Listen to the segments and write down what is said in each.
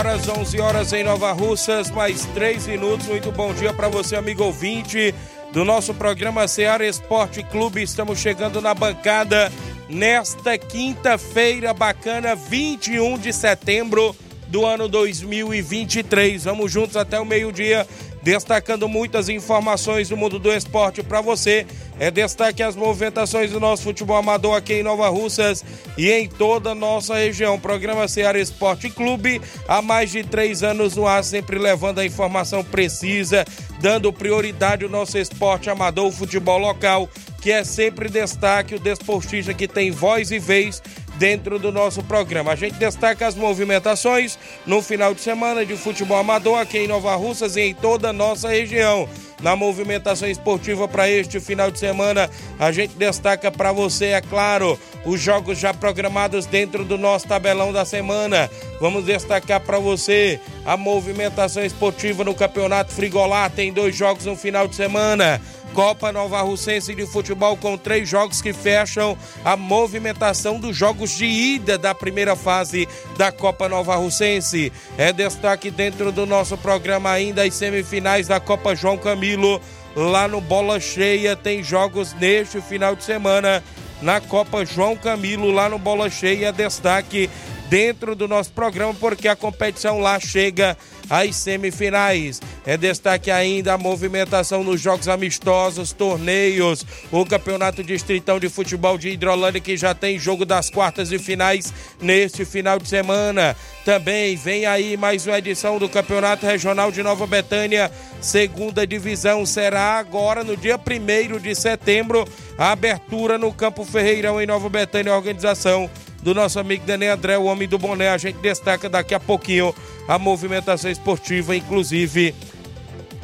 Horas, 11 horas em Nova Russas, mais 3 minutos. Muito bom dia para você, amigo ouvinte do nosso programa Seara Esporte Clube. Estamos chegando na bancada nesta quinta-feira bacana, 21 de setembro do ano 2023. Vamos juntos até o meio-dia destacando muitas informações do mundo do esporte para você. É destaque as movimentações do nosso futebol amador aqui em Nova Russas e em toda a nossa região. Programa Ceará Esporte Clube, há mais de três anos no ar, sempre levando a informação precisa, dando prioridade ao nosso esporte amador, o futebol local, que é sempre destaque, o desportista que tem voz e vez dentro do nosso programa. A gente destaca as movimentações no final de semana de futebol amador aqui em Nova Russas e em toda a nossa região. Na movimentação esportiva para este final de semana, a gente destaca para você, é claro, os jogos já programados dentro do nosso tabelão da semana. Vamos destacar para você a movimentação esportiva no Campeonato Frigolá. Tem dois jogos no final de semana. Copa Nova Russense de Futebol com três jogos que fecham a movimentação dos jogos de ida da primeira fase da Copa Nova Russense. É destaque dentro do nosso programa ainda as semifinais da Copa João Camilo. Lá no Bola Cheia tem jogos neste final de semana na Copa João Camilo, lá no Bola Cheia. Destaque dentro do nosso programa, porque a competição lá chega às semifinais. É destaque ainda a movimentação nos jogos amistosos, torneios, o Campeonato Distritão de Futebol de Hidrolândia, que já tem jogo das quartas e finais neste final de semana. Também vem aí mais uma edição do Campeonato Regional de Nova Betânia, segunda divisão. Será agora no dia 1 de setembro, a abertura no Campo Ferreirão em Nova Betânia, organização do nosso amigo Daniel André, o homem do boné. A gente destaca daqui a pouquinho a movimentação esportiva, inclusive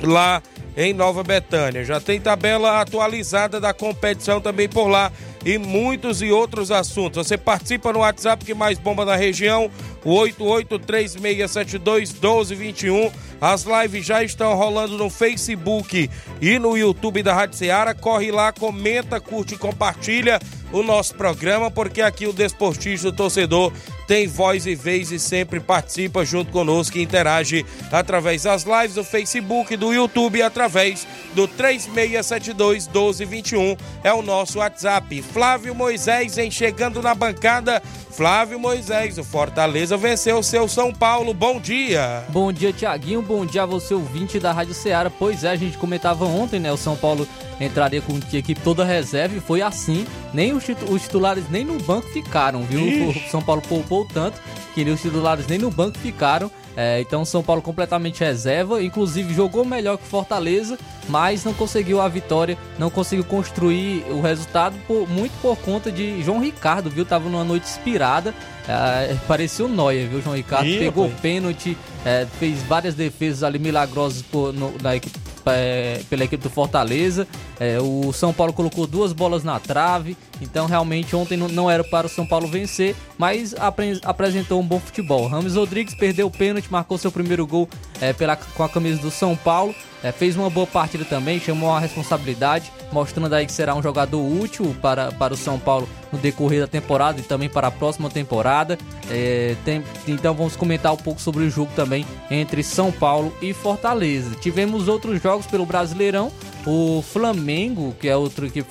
lá em Nova Betânia. Já tem tabela atualizada da competição também por lá e muitos e outros assuntos. Você participa no WhatsApp que mais bomba na região, o 8836721221. As lives já estão rolando no Facebook e no YouTube da Rádio Ceará. Corre lá, comenta, curte e compartilha o nosso programa, porque aqui o desportista, o torcedor, tem voz e vez e sempre participa junto conosco e interage através das lives do Facebook, do YouTube, através do 3672 1221. É o nosso WhatsApp. Flávio Moisés em chegando na bancada. Flávio Moisés, o Fortaleza venceu o seu São Paulo. Bom dia. Bom dia, Tiaguinho. Bom dia a você, ouvinte da Rádio Ceará. Pois é, a gente comentava ontem, né? O São Paulo entraria com a equipe toda reserva e foi assim. Nem os, titulares nem no banco ficaram, viu? Ixi. O São Paulo poupou tanto que os titulares nem no banco ficaram. É, então São Paulo completamente reserva, inclusive jogou melhor que Fortaleza, mas não conseguiu a vitória, não conseguiu construir o resultado por, muito por conta de João Ricardo, viu? Tava numa noite inspirada, é, parecia o Noia, viu? João Ricardo Ih, pegou pênalti, é, fez várias defesas ali milagrosas por, no, na equipe é, pela equipe do Fortaleza. É, o São Paulo colocou duas bolas na trave, então realmente ontem não era para o São Paulo vencer, mas apre apresentou um bom futebol. Rames Rodrigues perdeu o pênalti, marcou seu primeiro gol é, pela, com a camisa do São Paulo. É, fez uma boa partida também, chamou a responsabilidade, mostrando aí que será um jogador útil para, para o São Paulo no decorrer da temporada e também para a próxima temporada. É, tem, então vamos comentar um pouco sobre o jogo também entre São Paulo e Fortaleza. Tivemos outros jogos pelo Brasileirão. O Flamengo, que é outro equipe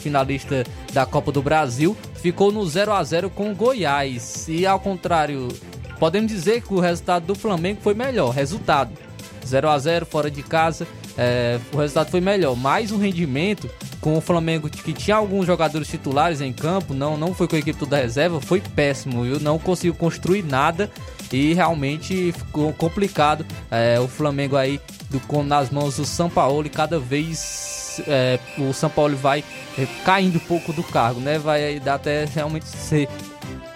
finalista da Copa do Brasil, ficou no 0 a 0 com o Goiás. E ao contrário podemos dizer que o resultado do Flamengo foi melhor. Resultado: 0 a 0 fora de casa. É, o resultado foi melhor, mas o rendimento com o Flamengo que tinha alguns jogadores titulares em campo, não, não foi com a equipe toda reserva, foi péssimo, viu? Não conseguiu construir nada e realmente ficou complicado. É, o Flamengo aí do, com, nas mãos do São Paulo e cada vez é, o São Paulo vai caindo um pouco do cargo, né? Vai dar até realmente ser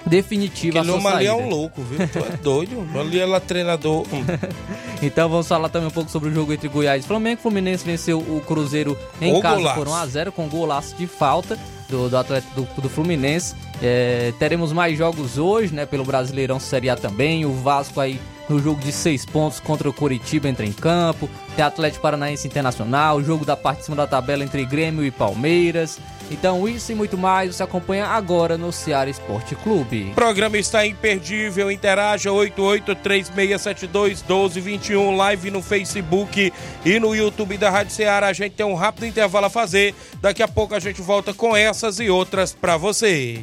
definitiva Aquele a sua ali é saída. um louco, viu? Tu é doido. Ali ela é treinador. Hum. Então vamos falar também um pouco sobre o jogo entre Goiás e Flamengo. O Fluminense venceu o Cruzeiro em O casa golaço. por 1x0 com golaço de falta do, do atleta do, do Fluminense. É, teremos mais jogos hoje, né? Pelo Brasileirão Série A também. O Vasco aí no jogo de seis pontos contra o Coritiba entra em campo. Tem Atlético Paranaense Internacional, jogo da parte de cima da tabela entre Grêmio e Palmeiras. Então isso e muito mais você acompanha agora no Ceará Esporte Clube. O programa está imperdível. Interaja 8836721221. Live no Facebook e no YouTube da Rádio Ceará. A gente tem um rápido intervalo a fazer. Daqui a pouco a gente volta com essas e outras para você.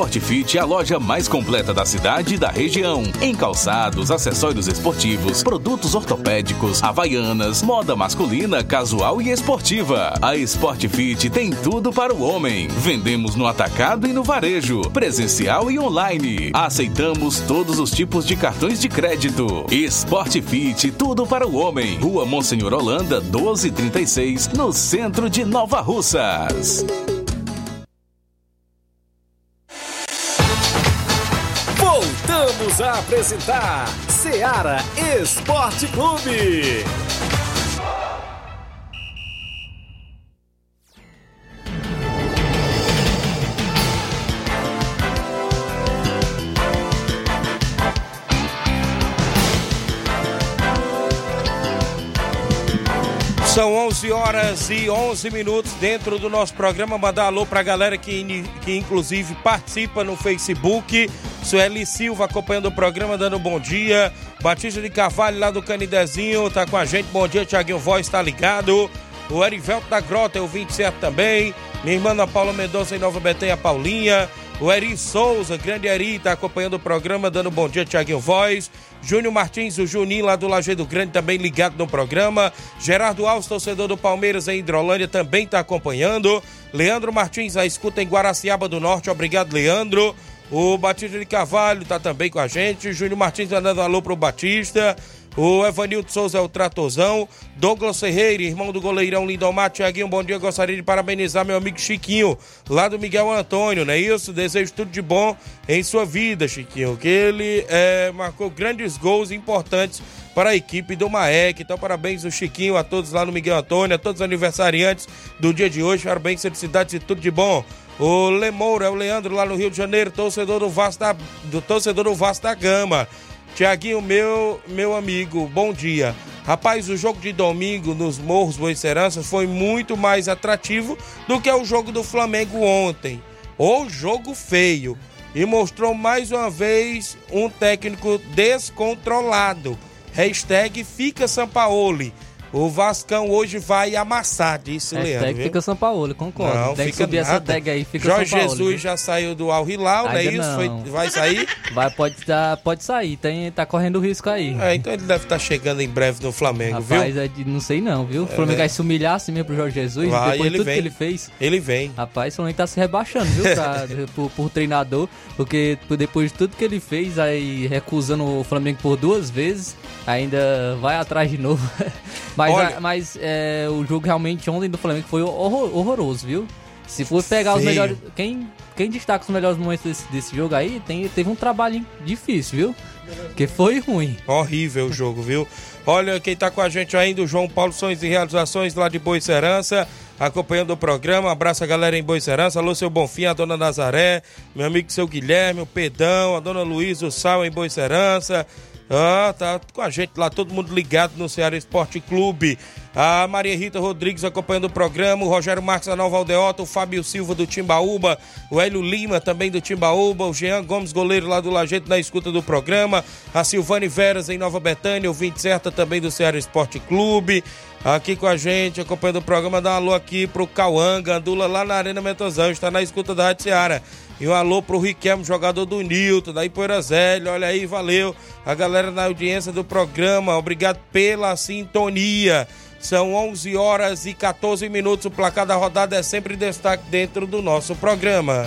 A Sport Fit é a loja mais completa da cidade e da região. Em calçados, acessórios esportivos, produtos ortopédicos, havaianas, moda masculina, casual e esportiva. A Sport Fit tem tudo para o homem. Vendemos no atacado e no varejo, presencial e online. Aceitamos todos os tipos de cartões de crédito. Sport Fit, tudo para o homem. Rua Monsenhor Holanda, 1236, no centro de Nova Russas. A apresentar Seara Esporte Clube. São 11 horas e 11 minutos dentro do nosso programa. Mandar alô pra galera que, que inclusive participa no Facebook. Sueli Silva acompanhando o programa, dando um bom dia. Batista de Carvalho lá do Canidezinho tá com a gente. Bom dia, Tiaguinho Voz, tá ligado. O Erivelto da Grota é o 27 também. Minha irmã Ana Paula Mendonça em Nova Betânia, Paulinha. O Eri Souza, grande Eri, tá acompanhando o programa, dando bom dia, Tiaguinho Voz. Júnior Martins, o Juninho lá do Lajeado Grande, também ligado no programa. Gerardo Alves, torcedor do Palmeiras em Hidrolândia, também tá acompanhando. Leandro Martins, a escuta em Guaraciaba do Norte, obrigado, Leandro. O Batista de Carvalho tá também com a gente. Júnior Martins tá dando alô pro Batista. O Evanildo Souza é o Tratozão. Douglas Ferreira, irmão do goleirão Lindomar. Tiaguinho, bom dia. Gostaria de parabenizar meu amigo Chiquinho, lá do Miguel Antônio, não é isso? Desejo tudo de bom em sua vida, Chiquinho. Que ele é, marcou grandes gols importantes para a equipe do Maek. Então, parabéns o Chiquinho, a todos lá no Miguel Antônio, a todos os aniversariantes do dia de hoje. Parabéns, felicidades e tudo de bom. O Lemoura, é o Leandro lá no Rio de Janeiro, torcedor do Vasco da, do torcedor do Vasco da Gama. Tiaguinho, meu, meu amigo, bom dia. Rapaz, o jogo de domingo nos Morros Boiceranças foi muito mais atrativo do que o jogo do Flamengo ontem. O jogo feio. e mostrou mais uma vez um técnico descontrolado. Hashtag fica Sampaoli. O Vascão hoje vai amassar, disse Hashtag Leandro. viu? fica São Paulo, concordo. Não, Tem que fica subir essa nada. tag aí, fica Jorge São Paulo. Jesus viu? já saiu do Al Hilal, não é isso? Foi- não. vai sair? Vai, pode, tá, pode sair, tem, tá correndo risco aí. É, então ele deve estar chegando em breve no Flamengo, Rapaz, viu? é de- não sei não, viu? O Flamengo né? vai se humilhar assim mesmo pro Jorge Jesus, Vai, depois de tudo vem. que ele fez. Ele vem. Rapaz, o Flamengo tá se rebaixando, viu? pra- por, por treinador, porque depois de tudo que ele fez, aí recusando o Flamengo por duas vezes, ainda vai atrás de novo. mas Olha- a- mas é, o jogo realmente ontem do Flamengo foi horror- horroroso, viu? Se for pegar os melhores. Quem, quem destaca os melhores momentos desse, desse jogo aí, tem, teve um trabalho difícil, viu? Porque foi ruim. Horrível o jogo, viu? Olha, quem tá com a gente ainda, o João Paulo Sons e Realizações lá de Boa Serança, acompanhando o programa. Abraço a galera em Boa Serança. Alô, seu Bonfim, a dona Nazaré, meu amigo seu Guilherme, o Pedão, a dona Luísa, o Sal em Boa Serança. Ah, tá com a gente lá, todo mundo ligado no Ceará Esporte Clube. A Maria Rita Rodrigues acompanhando o programa, o Rogério Marques da Nova Aldeota, o Fábio Silva do Timbaúba, o Hélio Lima também do Timbaúba, o Jean Gomes, goleiro lá do Lajeito na escuta do programa, a Silvane Veras em Nova Betânia, o 20 certa também do Ceará Esporte Clube. Aqui com a gente, acompanhando o programa, dá um alô aqui pro Cauã Gandula lá na Arena Mentozão, está na escuta da Rádio Ceará. E um alô pro Riquelme, jogador do Nilton, da Ipoeira Zélio. Olha aí, valeu. A galera na audiência do programa, obrigado pela sintonia. São 11 horas e 14 minutos. O placar da rodada é sempre destaque dentro do nosso programa.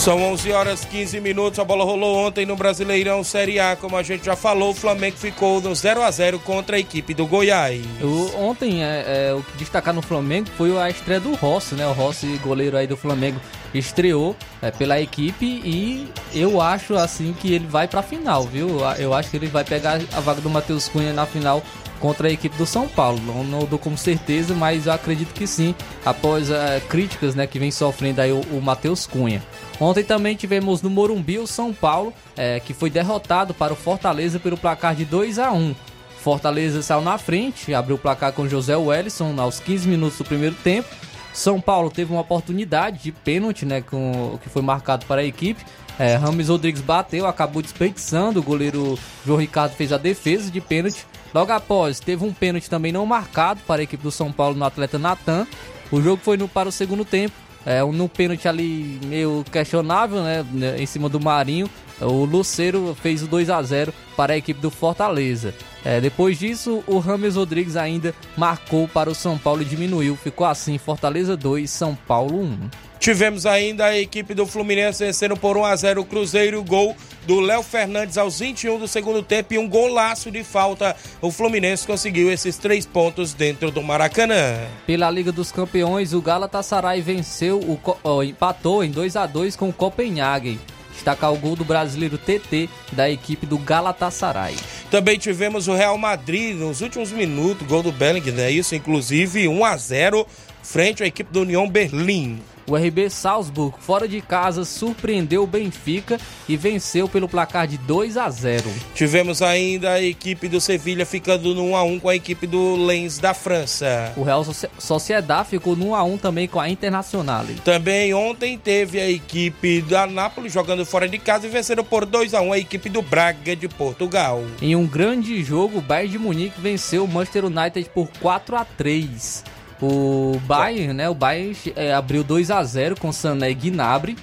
São 11 horas 15 minutos. A bola rolou ontem no Brasileirão Série A. Como a gente já falou, o Flamengo ficou no 0 a 0 contra a equipe do Goiás. O- ontem, é, é, o que destacar no Flamengo foi a estreia do Rossi, né? O Rossi, goleiro aí do Flamengo, estreou é, pela equipe e eu acho, assim, que ele vai pra final, viu? Eu acho que ele vai pegar a vaga do Matheus Cunha na final contra a equipe do São Paulo. Não, não dou como certeza, mas eu acredito que sim, após é, críticas, né, que vem sofrendo aí o, o Matheus Cunha. Ontem também tivemos no Morumbi o São Paulo, é, que foi derrotado para o Fortaleza pelo placar de 2 a 1 Fortaleza saiu na frente, abriu o placar com José Wellison aos 15 minutos do primeiro tempo. São Paulo teve uma oportunidade de pênalti, né, com, que foi marcado para a equipe. É, Rodrigues bateu, acabou desperdiçando. O goleiro João Ricardo fez a defesa de pênalti. Logo após, teve um pênalti também não marcado para a equipe do São Paulo no atleta Natan. O jogo foi no, para o segundo tempo. É, um no pênalti ali meio questionável, né? Em cima do Marinho. O Luceiro fez o 2 a 0 para a equipe do Fortaleza. É, depois disso, o Rames Rodrigues ainda marcou para o São Paulo e diminuiu. Ficou assim: Fortaleza 2, São Paulo 1. Tivemos ainda a equipe do Fluminense vencendo por 1 a 0 o Cruzeiro, gol do Léo Fernandes aos 21 do segundo tempo e um golaço de falta. O Fluminense conseguiu esses três pontos dentro do Maracanã. Pela Liga dos Campeões, o Galatasaray venceu, o, ó, empatou em 2 a 2 com o Copenhagen. Destacar o gol do brasileiro TT da equipe do Galatasaray. Também tivemos o Real Madrid nos últimos minutos, gol do Bellingham, né? Isso, inclusive 1 a 0 frente à equipe do União Berlim. O RB Salzburg, fora de casa, surpreendeu o Benfica e venceu pelo placar de 2 a 0. Tivemos ainda a equipe do Sevilha ficando no 1 a 1 com a equipe do Lens da França. O Real Soci- Sociedad ficou no 1 a 1 também com a Internacional. Também ontem teve a equipe da Nápoles jogando fora de casa e venceram por 2 a 1 a equipe do Braga de Portugal. Em um grande jogo, o Bayern de Munique venceu o Manchester United por 4 a 3. O Bayern, né? O Bayern eh, abriu 2 a 0 com Sané e Gnabry.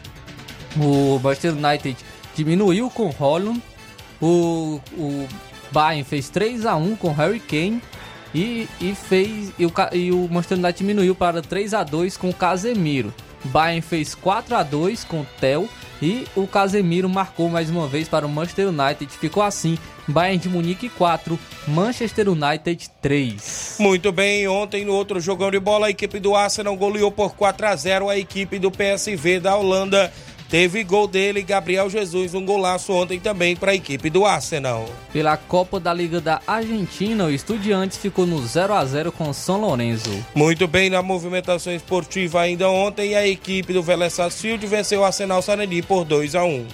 O Manchester United diminuiu com Holland. O, o Bayern fez 3 a 1 com Harry Kane e, e fez e o, e o Manchester United diminuiu para 3 a 2 com Casemiro. Bayern fez 4 a 2 com Tel E o Casemiro marcou mais uma vez para o Manchester United. Ficou assim: Bayern de Munique 4, Manchester United 3. Muito bem, ontem no outro jogão de bola, a equipe do Arsenal goleou por 4 a 0 a equipe do PSV da Holanda. Teve gol dele, Gabriel Jesus, um golaço ontem também para a equipe do Arsenal. Pela Copa da Liga da Argentina, o Estudiantes ficou no 0 a 0 com São Lourenço. Muito bem, na movimentação esportiva ainda ontem, a equipe do Vélez Sarsfield venceu o Arsenal Sarandi por 2 a 1.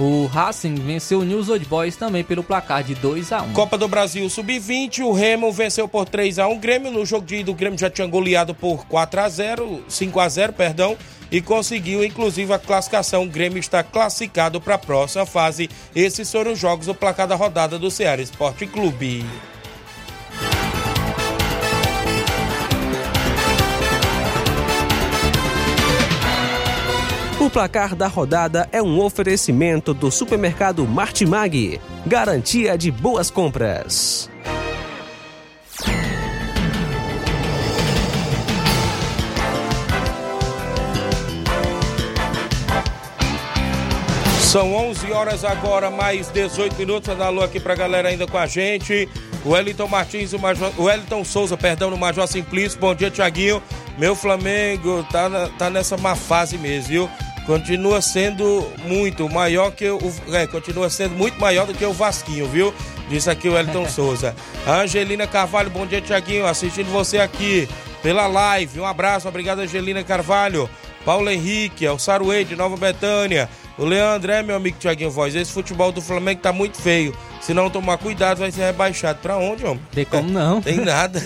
O Racing venceu o News Old Boys também pelo placar de 2 a 1. Copa do Brasil Sub-20, o Remo venceu por 3 a 1 o Grêmio. No jogo de ida, o Grêmio já tinha goleado por 4 a 0 5 a 0 perdão, e conseguiu inclusive a classificação. O Grêmio está classificado para a próxima fase. Esses foram os jogos do placar da rodada do Ceará Esporte Clube. O placar da rodada é um oferecimento do supermercado Martimag, garantia de boas compras. São 11 horas agora, mais 18 minutos. Da lua aqui pra galera ainda com a gente. O Wellington Martins, o, Major, Wellington Souza, perdão, no Major Simplício. Bom dia, Tiaguinho. Meu Flamengo tá, na, tá nessa má fase mesmo, viu? Continua sendo muito maior que o. É, continua sendo muito maior do que o Vasquinho, viu? Disse aqui o Wellington Souza. Angelina Carvalho, bom dia, Tiaguinho. Assistindo você aqui pela live. Um abraço, obrigado, Angelina Carvalho. Paulo Henrique, o Saruê de Nova Betânia. O Leandro é meu amigo Tiaguinho Voz. Esse futebol do Flamengo tá muito feio. Se não tomar cuidado, vai ser rebaixado. Pra onde, homem? Tem como não. Tem nada.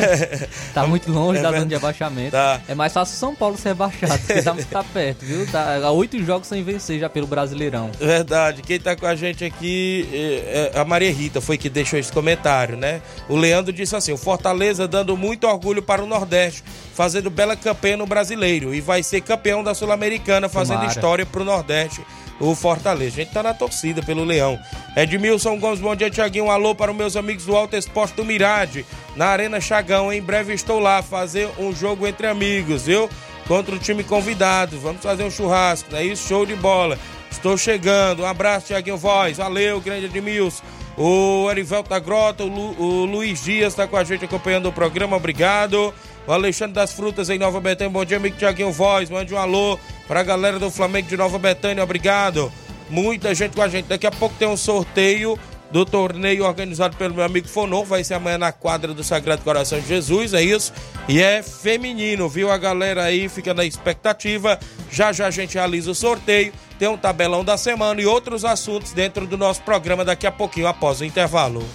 tá muito longe É da zona de abaixamento. Tá. É mais fácil São Paulo ser rebaixado, porque tá, tá perto, viu? Tá há oito jogos sem vencer já pelo Brasileirão. Verdade. Quem tá com a gente aqui é é a Maria Rita, foi que deixou esse comentário, né? O Leandro disse assim: o Fortaleza dando muito orgulho para o Nordeste, fazendo bela campanha no brasileiro. E vai ser campeão da Sul-Americana, fazendo Tomara. história pro Nordeste. O Fortaleza. A gente tá na torcida pelo Leão. Edmilson Gomes, bom dia, Tiaguinho. Um alô para os meus amigos do Alto Esporte do Mirade, na Arena Chagão. Em breve estou lá fazer um jogo entre amigos, viu? Contra o time convidado. Vamos fazer um churrasco, é isso? Show de bola. Estou chegando. Um abraço, Tiaguinho Voz. Valeu, grande Edmilson. O Erivelto da Grota, o, Lu- o Luiz Dias está com a gente acompanhando o programa. Obrigado. O Alexandre das Frutas em Nova Betânia. Bom dia, amigo Tiaguinho Voz. Mande um alô para a galera do Flamengo de Nova Betânia. Obrigado. Muita gente com a gente. Daqui a pouco tem um sorteio do torneio organizado pelo meu amigo Fonor. Vai ser amanhã na quadra do Sagrado Coração de Jesus, é isso? E é feminino, viu? A galera aí fica na expectativa. Já já a gente realiza o sorteio. Tem um tabelão da semana e outros assuntos dentro do nosso programa daqui a pouquinho, após o intervalo.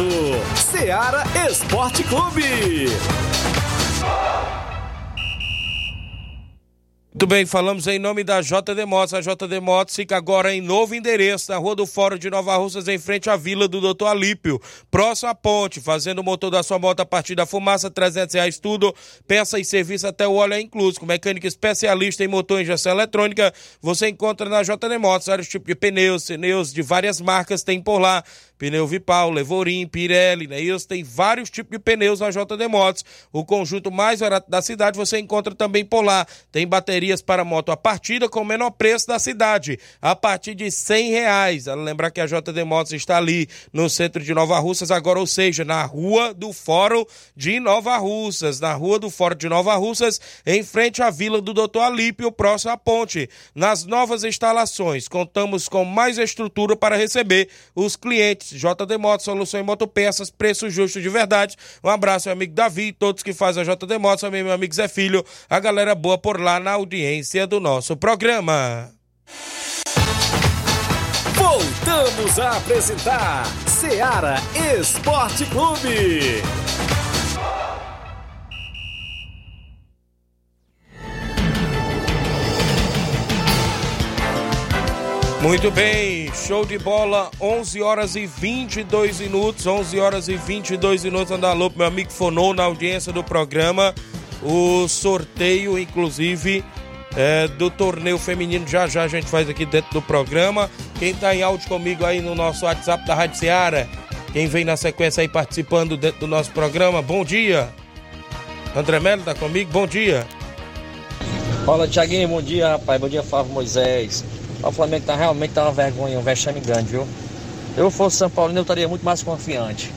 Apresentando Seara Esporte Clube. Muito bem, falamos em nome da JD Motos. A JD Motos fica agora em novo endereço, na Rua do Fórum de Nova Russas, em frente à Vila do Doutor Alípio. Próximo à ponte, fazendo o motor da sua moto a partir da fumaça, 300 reais tudo. Peça e serviço até o óleo é incluso. Com mecânica especialista em motor e injeção eletrônica, você encontra na JD Motos vários tipos de pneus, pneus de várias marcas tem por lá. Pneu Vipal, Levorim, Pirelli, né? Isso tem vários tipos de pneus na JD Motos. O conjunto mais barato da cidade você encontra também por lá. Tem baterias para moto a partida com o menor preço da cidade, a partir de 100 reais. Vale Lembrar que a JD Motos está ali no centro de Nova Russas, agora, ou seja, na rua do Fórum de Nova Russas. Na rua do Fórum de Nova Russas, em frente à Vila do Doutor Alípio, próximo à ponte. Nas novas instalações, contamos com mais estrutura para receber os clientes. JD Motos, solução em motopeças, preço justo de verdade. Um abraço, meu amigo Davi, todos que fazem a JD Motos, também meu amigo Zé Filho, a galera boa por lá na audiência do nosso programa. Voltamos a apresentar Seara Esporte Clube. Muito bem, show de bola, 11 horas e 22 minutos, 11 horas e 22 minutos, anda alô, meu amigo Fonou na audiência do programa, o sorteio, inclusive, é, do torneio feminino, já já a gente faz aqui dentro do programa, quem tá em áudio comigo aí no nosso WhatsApp da Rádio Seara, quem vem na sequência aí participando dentro do nosso programa, bom dia, André Melo tá comigo, bom dia. Fala, Tiaguinho, bom dia, rapaz. Bom dia, Flávio Moisés. O Flamengo tá realmente tá uma vergonha, um vexame grande, viu? Eu fosse São Paulo, eu estaria muito mais confiante.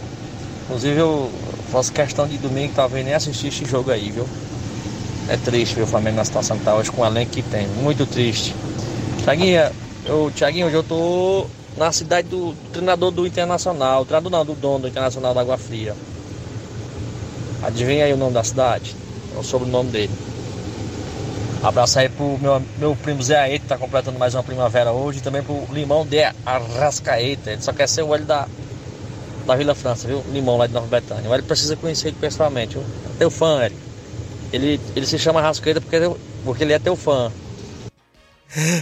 Inclusive, eu faço questão de domingo, talvez nem assistir esse jogo aí, viu? É triste ver o Flamengo na situação que tá hoje com o elenco que tem. Muito triste. Tiaguinho, eu, Tiaguinho, hoje eu tô na cidade do, do treinador do Internacional. Treinador não, do dono do Internacional da Água Fria. Adivinha aí o nome da cidade? É o sobrenome dele. Abraço aí pro meu, meu primo Zé Aeta, que tá completando mais uma primavera hoje. E também pro Limão de Arrascaeta. Ele só quer ser o Hélio da, da Vila França, viu? Limão lá de Nova Betânia. O Hélio precisa conhecer ele pessoalmente, viu? É teu fã, Hélio. Ele, ele se chama Arrascaeta porque, porque ele é teu fã.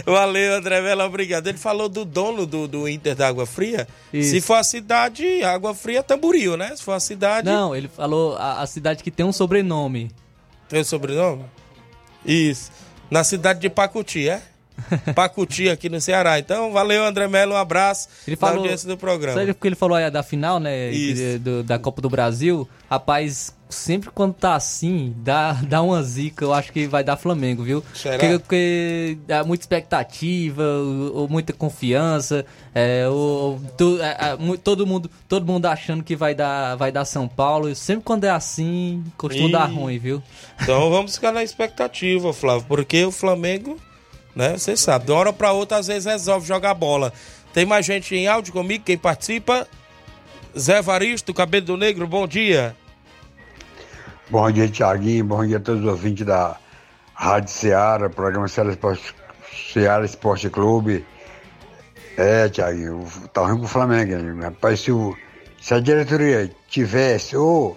Valeu, André Vela, obrigado. Ele falou do dono do, do Inter da Água Fria. Isso. Se for a cidade, Água Fria é Tamboril, né? Se for a cidade. Não, ele falou a, a cidade que tem um sobrenome. Tem o sobrenome? Isso. Na cidade de Pacuti, é? Pacuti, aqui no Ceará. Então, valeu, André Melo, um abraço Ele falou. audiência do programa. Sério, porque ele falou aí da final, né? Isso. que- do- da Copa do Brasil. Rapaz, sempre quando tá assim, dá, dá uma zica. Eu acho que vai dar Flamengo, viu? Será? Porque, porque dá muita expectativa, ou, ou muita confiança. É, ou, tu- é, é, todo, mundo, todo mundo achando que vai dar, vai dar São Paulo. E sempre quando é assim, costuma Ih. dar ruim, viu? Então vamos ficar na expectativa, Flávio, porque o Flamengo, né, você sabe, de uma hora pra outra às vezes resolve jogar bola. Tem mais gente em áudio comigo, quem participa? Zé Varisto, Cabelo do Negro, bom dia. Bom dia, Tiaguinho. Bom dia a todos os ouvintes da Rádio Ceará, programa Ceará Esporte, Esporte Clube. É, Tiaguinho, tá ruim pro Flamengo, hein? Rapaz, se, o- se a diretoria tivesse ou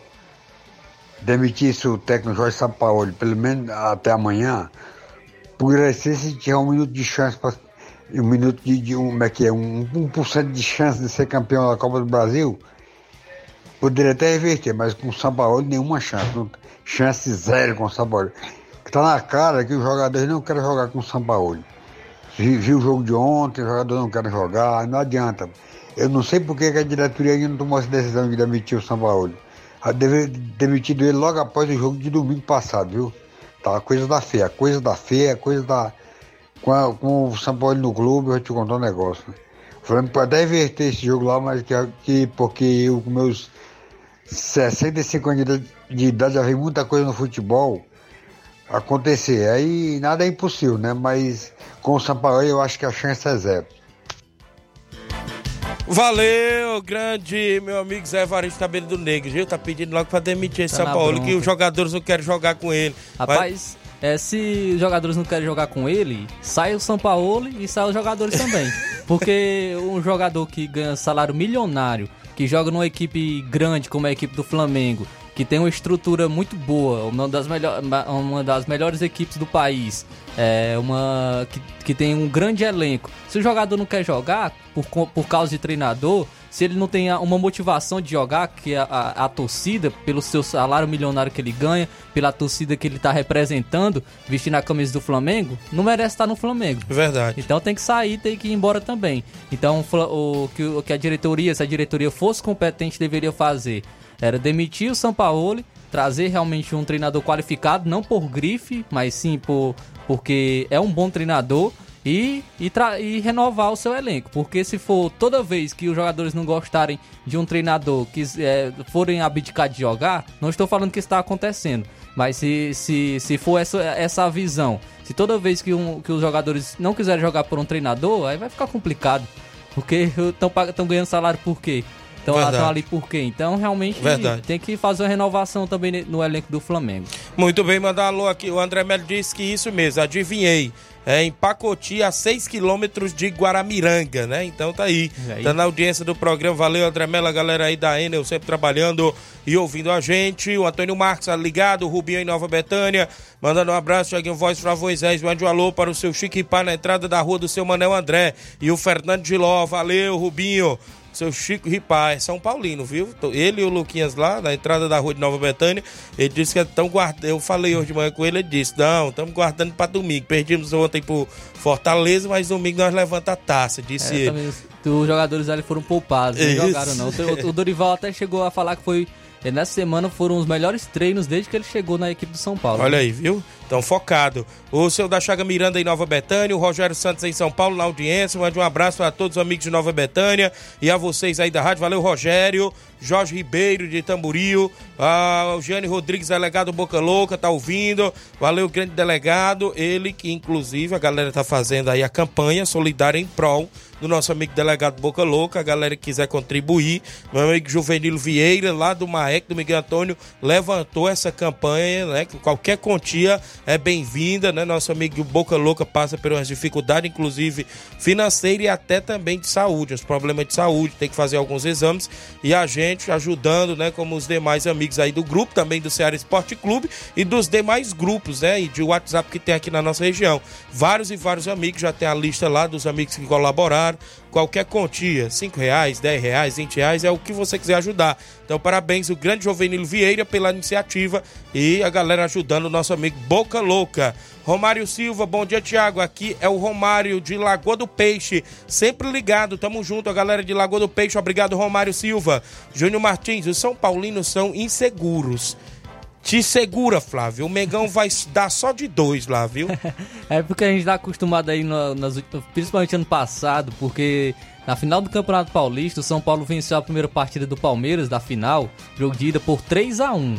demitisse o técnico Jorge Sampaoli, pelo menos até amanhã, ser se tiver um minuto de chance, um minuto de, de um, como é que é, um, 1% de chance de ser campeão da Copa do Brasil, Poderia até reverter, mas com o Sampaoli nenhuma chance. Chance zero com o Sampaoli. Tá na cara que os jogadores não querem jogar com o Sampaoli. Vi- Viu o jogo de ontem, os jogadores não querem jogar, não adianta. Eu não sei por que a diretoria ainda não tomou essa decisão de demitir o Sampaoli. Deveria demitido ele logo após o jogo de domingo passado, viu? Tá, coisa da fé, coisa da fé, coisa da. Com, a- com o Sampaoli no clube, eu vou te contar um negócio. Né? O pode até reverter esse jogo lá, mas que, que porque eu com meus 65 anos de idade- de idade já vi muita coisa no futebol acontecer. Aí nada é impossível, né? Mas com o Sampaoli eu acho que a chance é zero. Valeu, grande meu amigo Zé Varisto Cabelo do Negro, viu? Tá pedindo logo pra demitir esse Tá São Paulo, que os jogadores não querem jogar com ele. Mas- Rapaz, é, se os jogadores não querem jogar com ele, sai o São Paulo e sai os jogadores também. Porque um jogador que ganha salário milionário, que joga numa equipe grande como a equipe do Flamengo, que tem uma estrutura muito boa, uma das, melhor, uma das melhores equipes do país, é uma que, que tem um grande elenco. Se o jogador não quer jogar por, por causa de treinador, se ele não tem a- uma motivação de jogar, que é a, a, a torcida, pelo seu salário milionário que ele ganha, pela torcida que ele tá representando, vestindo a camisa do Flamengo, não merece estar no Flamengo. Verdade. Então tem que sair, tem que ir embora também. Então o que, o que a diretoria, se a diretoria fosse competente, deveria fazer era demitir o Sampaoli, trazer realmente um treinador qualificado, não por grife, mas sim por, porque é um bom treinador. E, e, e renovar o seu elenco, porque se for toda vez que os jogadores não gostarem de um treinador, que é, forem abdicar de jogar, não estou falando que está acontecendo, mas se, se, se for essa, essa visão, se toda vez que, um, que os jogadores não quiserem jogar por um treinador, aí vai ficar complicado. Porque estão ganhando salário por quê? Estão Verdade. ali por quê? Então, realmente, Verdade. tem que fazer uma renovação também no elenco do Flamengo. Muito bem, mandar alô aqui. O André Melo disse que isso mesmo, adivinhei. É em Pacoti, a 6 quilômetros de Guaramiranga, né? Então tá aí. Aí? Tá na audiência do programa. Valeu, André Melo, a galera aí da Enel sempre trabalhando e ouvindo a gente. O Antônio Marques tá ligado, o Rubinho em Nova Betânia. Mandando um abraço, Thiaguinho Voz para Moisés. Mande um alô para o seu Chique Pá na entrada da rua do seu Manel André. E o Fernando de Ló. Valeu, Rubinho. Seu Chico Ripá, é São Paulino, viu? Ele e o Luquinhas lá, na entrada da rua de Nova Betânia, ele disse que estão guardando. Eu falei hoje de manhã com ele, ele disse: Não, estamos guardando para domingo. Perdimos ontem pro Fortaleza, mas domingo nós levanta a taça, disse É, ele. os, jogadores ali foram poupados, não Isso. jogaram não. O Dorival até chegou a falar que foi eh, nessa semana foram os melhores treinos desde que ele chegou na equipe do São Paulo. Olha aí, viu? Então focado. O seu da Chaga Miranda em Nova Betânia, o Rogério Santos em São Paulo na audiência. Mande um abraço para todos os amigos de Nova Betânia e a vocês aí da rádio. Valeu, Rogério. Jorge Ribeiro de Tamboril. Ah, o Gianni Rodrigues, delegado Boca Louca, tá ouvindo. Valeu, grande delegado. Ele que, inclusive, a galera tá fazendo aí a campanha solidária em prol do nosso amigo delegado Boca Louca. A galera que quiser contribuir. Meu amigo Juvenilo Vieira, lá do MAEC, do Miguel Antônio, levantou essa campanha, né? Que qualquer quantia é bem-vinda, né? Nosso amigo Boca Louca passa por umas dificuldades, inclusive financeira e até também de saúde, os problemas de saúde, tem que fazer alguns exames e a gente ajudando, né? Como os demais amigos aí do grupo, também do Ceará Esporte Clube e dos demais grupos, né? E de WhatsApp que tem aqui na nossa região. Vários e vários amigos, já tem a lista lá dos amigos que colaboraram. Qualquer quantia, 5 reais, 10 reais, 20 reais, é o que você quiser ajudar. Então, parabéns o grande Jovenilo Vieira pela iniciativa e a galera ajudando o nosso amigo Boca Louca. Romário Silva, bom dia, Tiago. Aqui é o Romário de Lagoa do Peixe. Sempre ligado, tamo junto, a galera de Lagoa do Peixe. Obrigado, Romário Silva. Júnior Martins, os São Paulinos são inseguros. Te segura, Flávio. O Mengão vai dar só de dois lá, viu? É porque a gente tá acostumado aí, no- nas, principalmente ano passado, porque na final do Campeonato Paulista, o São Paulo venceu a primeira partida do Palmeiras, da final, jogo de ida, por 3 a 1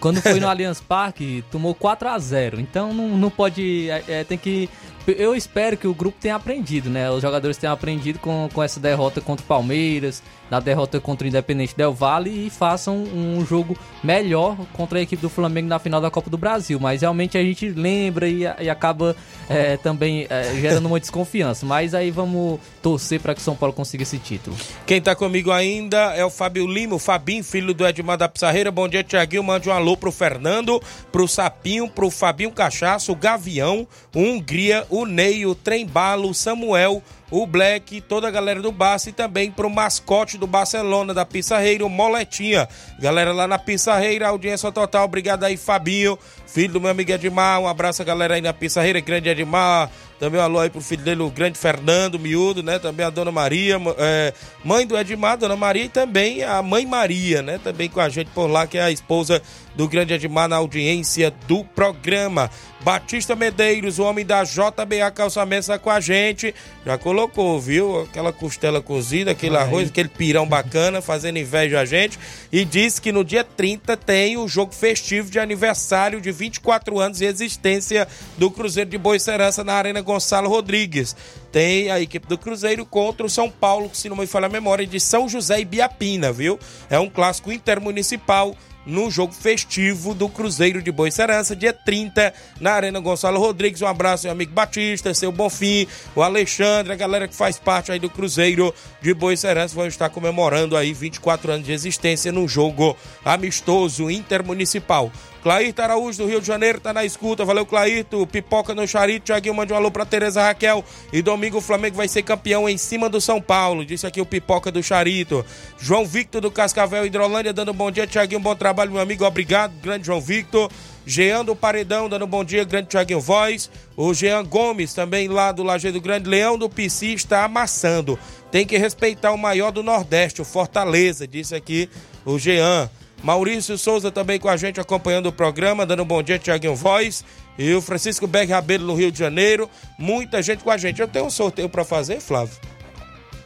Quando foi no Allianz Parque, tomou 4 a 0 Então não, não pode. é, é, tem que. Eu espero que o grupo tenha aprendido, né? Os jogadores tenham aprendido com, com essa derrota contra o Palmeiras, na derrota contra o Independente Del Vale e façam um jogo melhor contra a equipe do Flamengo na final da Copa do Brasil. Mas realmente a gente lembra e, e acaba é, também é, gerando uma desconfiança. Mas aí vamos torcer para que o São Paulo consiga esse título. Quem tá comigo ainda é o Fábio Lima, o Fabinho, filho do Edmar da Pissarreira. Bom dia, Tiaguinho. Mande um alô pro Fernando, pro Sapinho, pro Fabinho Cachaço, o Gavião, o Hungria, o Ney, o Trembalo, o Samuel, o Black, toda a galera do Barça e também pro mascote do Barcelona, da Pissarreira, o Moletinha. Galera lá na Pissarreira, audiência total. Obrigado aí, Fabinho, filho do meu amigo Edmar. Um abraço a galera aí na Pissarreira, grande Edmar. Também um alô aí pro filho dele, o grande Fernando Miúdo, né? Também a dona Maria, é, mãe do Edmar, dona Maria, e também a mãe Maria, né? Também com a gente por lá, que é a esposa do grande Edmar na audiência do programa. Batista Medeiros, o homem da JBA Calçamentos, tá com a gente. Já colocou, viu? Aquela costela cozida, aquele arroz, aquele pirão bacana, fazendo inveja a gente. E disse que no dia 30 tem o jogo festivo de aniversário de 24 anos de existência do Cruzeiro de Boicerança na Arena Gonçalo Rodrigues. Tem a equipe do Cruzeiro contra o São Paulo, que se não me falha a memória, de São José e Biapina, viu? É um clássico intermunicipal no jogo festivo do Cruzeiro de Boicerança, dia 30, na Arena Gonçalo Rodrigues. Um abraço, meu amigo Batista, seu Bonfim, o Alexandre, a galera que faz parte aí do Cruzeiro de Boicerança vão estar comemorando aí 24 anos de existência no jogo amistoso intermunicipal. Clairto Araújo do Rio de Janeiro tá na escuta. Valeu, Clairto. Pipoca no Charito. Tiaguinho mande um alô pra Tereza Raquel. E domingo o Flamengo vai ser campeão em cima do São Paulo. Disse aqui o Pipoca do Charito. João Victor do Cascavel Hidrolândia dando um bom dia. Tiaguinho, bom trabalho, meu amigo. Obrigado, grande João Victor. Jean do Paredão dando um bom dia, grande Tiaguinho Voz. O Jean Gomes também lá do Lajeado Grande. Leão do Pici está amassando. Tem que respeitar o maior do Nordeste, o Fortaleza. Disse aqui o Jean. Maurício Souza também com a gente acompanhando o programa, dando um bom dia, Tiaguinho Voz. E o Francisco Berg Rabelo no Rio de Janeiro. Muita gente com a gente. Eu tenho um sorteio para fazer, Flávio,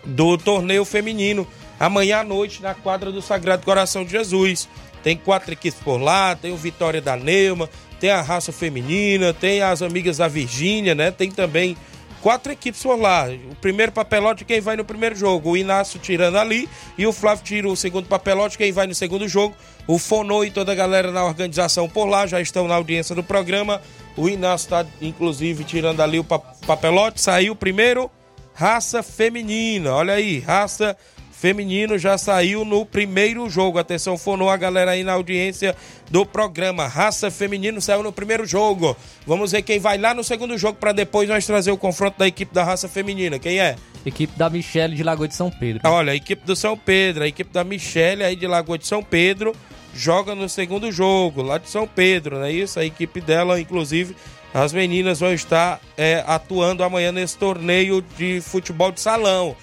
do torneio feminino. Amanhã à noite na quadra do Sagrado Coração de Jesus. Tem quatro equipes por lá, tem o Vitória da Neuma, tem a raça feminina, tem as amigas da Virgínia, né? Tem também quatro equipes por lá. O primeiro papelote, quem vai no primeiro jogo? O Inácio tirando ali e o Flávio tira o segundo papelote, quem vai no segundo jogo? O Fonô e toda a galera na organização por lá já estão na audiência do programa. O Inácio está, inclusive, tirando ali o papelote. Saiu primeiro, raça feminina. Olha aí, raça feminino já saiu no primeiro jogo. Atenção, fonou a galera aí na audiência do programa. Raça feminino saiu no primeiro jogo. Vamos ver quem vai lá no segundo jogo para depois nós trazer o confronto da equipe da raça feminina. Quem é? Equipe da Michele de Lagoa de São Pedro. Olha, a equipe do São Pedro, a equipe da Michele aí de Lagoa de São Pedro joga no segundo jogo, lá de São Pedro, não é isso? A equipe dela, inclusive, as meninas vão estar é, atuando amanhã nesse torneio de futebol de salão.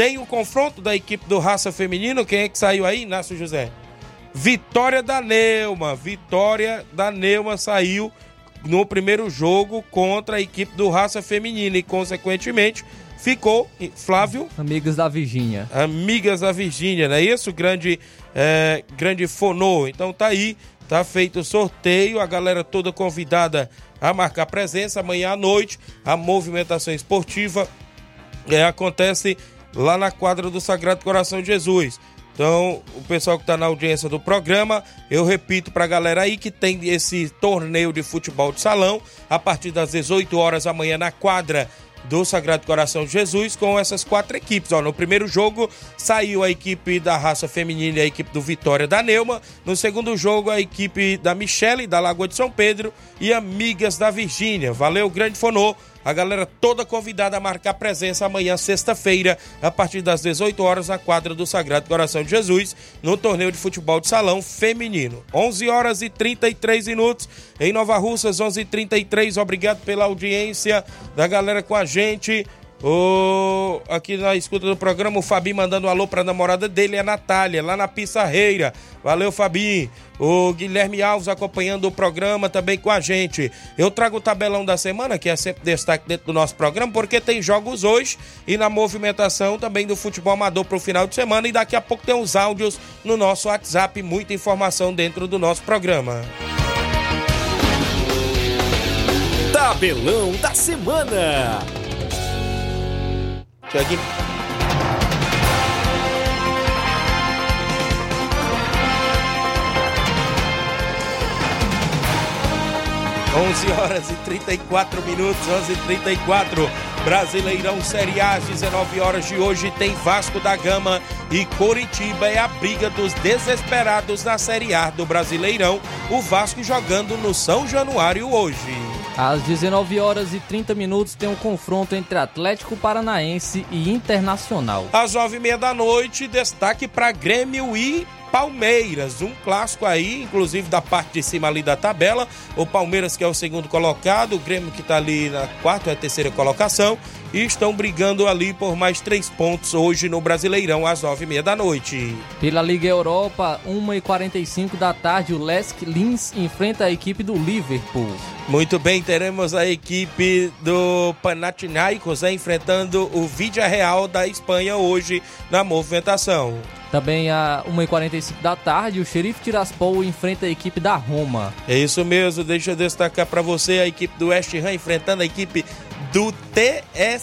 Tem o confronto da equipe do Raça Feminino. Quem é que saiu aí, Inácio José? Vitória da Neuma. Vitória da Neuma saiu no primeiro jogo contra a equipe do Raça Feminina e, consequentemente, ficou Flávio. Amigas da Virgínia. Amigas da Virgínia, não é isso? Grande, é, grande fonô. Então tá aí, tá feito o sorteio, a galera toda convidada a marcar presença amanhã à noite. A movimentação esportiva é, acontece lá na quadra do Sagrado Coração de Jesus. Então, o pessoal que está na audiência do programa, eu repito para a galera aí que tem esse torneio de futebol de salão a partir das 18 horas amanhã na quadra do Sagrado Coração de Jesus com essas quatro equipes. Ó, no primeiro jogo saiu a equipe da raça feminina e a equipe do Vitória da Neuma. No segundo jogo, a equipe da Michele, da Lagoa de São Pedro e Amigas da Virgínia. Valeu, grande Fonô. A galera toda convidada a marcar presença amanhã, sexta-feira, a partir das 18 horas, na quadra do Sagrado Coração de Jesus, no torneio de futebol de salão feminino. 11 horas e 33 minutos em Nova Russas, 11 h 33 Obrigado pela audiência da galera com a gente. O, aqui na escuta do programa, o Fabi mandando um alô pra namorada dele, a Natália, lá na Pissarreira. Valeu, Fabi. O Guilherme Alves acompanhando o programa também com a gente. Eu trago o tabelão da semana, que é sempre destaque dentro do nosso programa, porque tem jogos hoje e na movimentação também do futebol amador pro final de semana. E daqui a pouco tem os áudios no nosso WhatsApp, muita informação dentro do nosso programa. Tabelão da semana. Tiaguinho. Onze horas e 34 minutos, 11 e 34 Brasileirão Série A, às 19 horas de hoje, tem Vasco da Gama e Coritiba. É a briga dos desesperados na Série A do Brasileirão. O Vasco jogando no São Januário hoje. Às 19 horas e 30 minutos tem um confronto entre Atlético Paranaense e Internacional. Às 9h30 da noite, destaque para Grêmio e Palmeiras, um clássico aí, inclusive da parte de cima ali da tabela. O Palmeiras que é o segundo colocado, o Grêmio que está ali na quarta ou terceira colocação e estão brigando ali por mais três pontos hoje no Brasileirão às nove e meia da noite. Pela Liga Europa, 1h45 da tarde, o Lesk Linz enfrenta a equipe do Liverpool. Muito bem, teremos a equipe do Panathinaikos né, enfrentando o Vídea Real da Espanha hoje na movimentação. Também a 1h45 da tarde, o Xerife Tiraspol enfrenta a equipe da Roma. É isso mesmo, deixa eu destacar para você a equipe do West Ham enfrentando a equipe do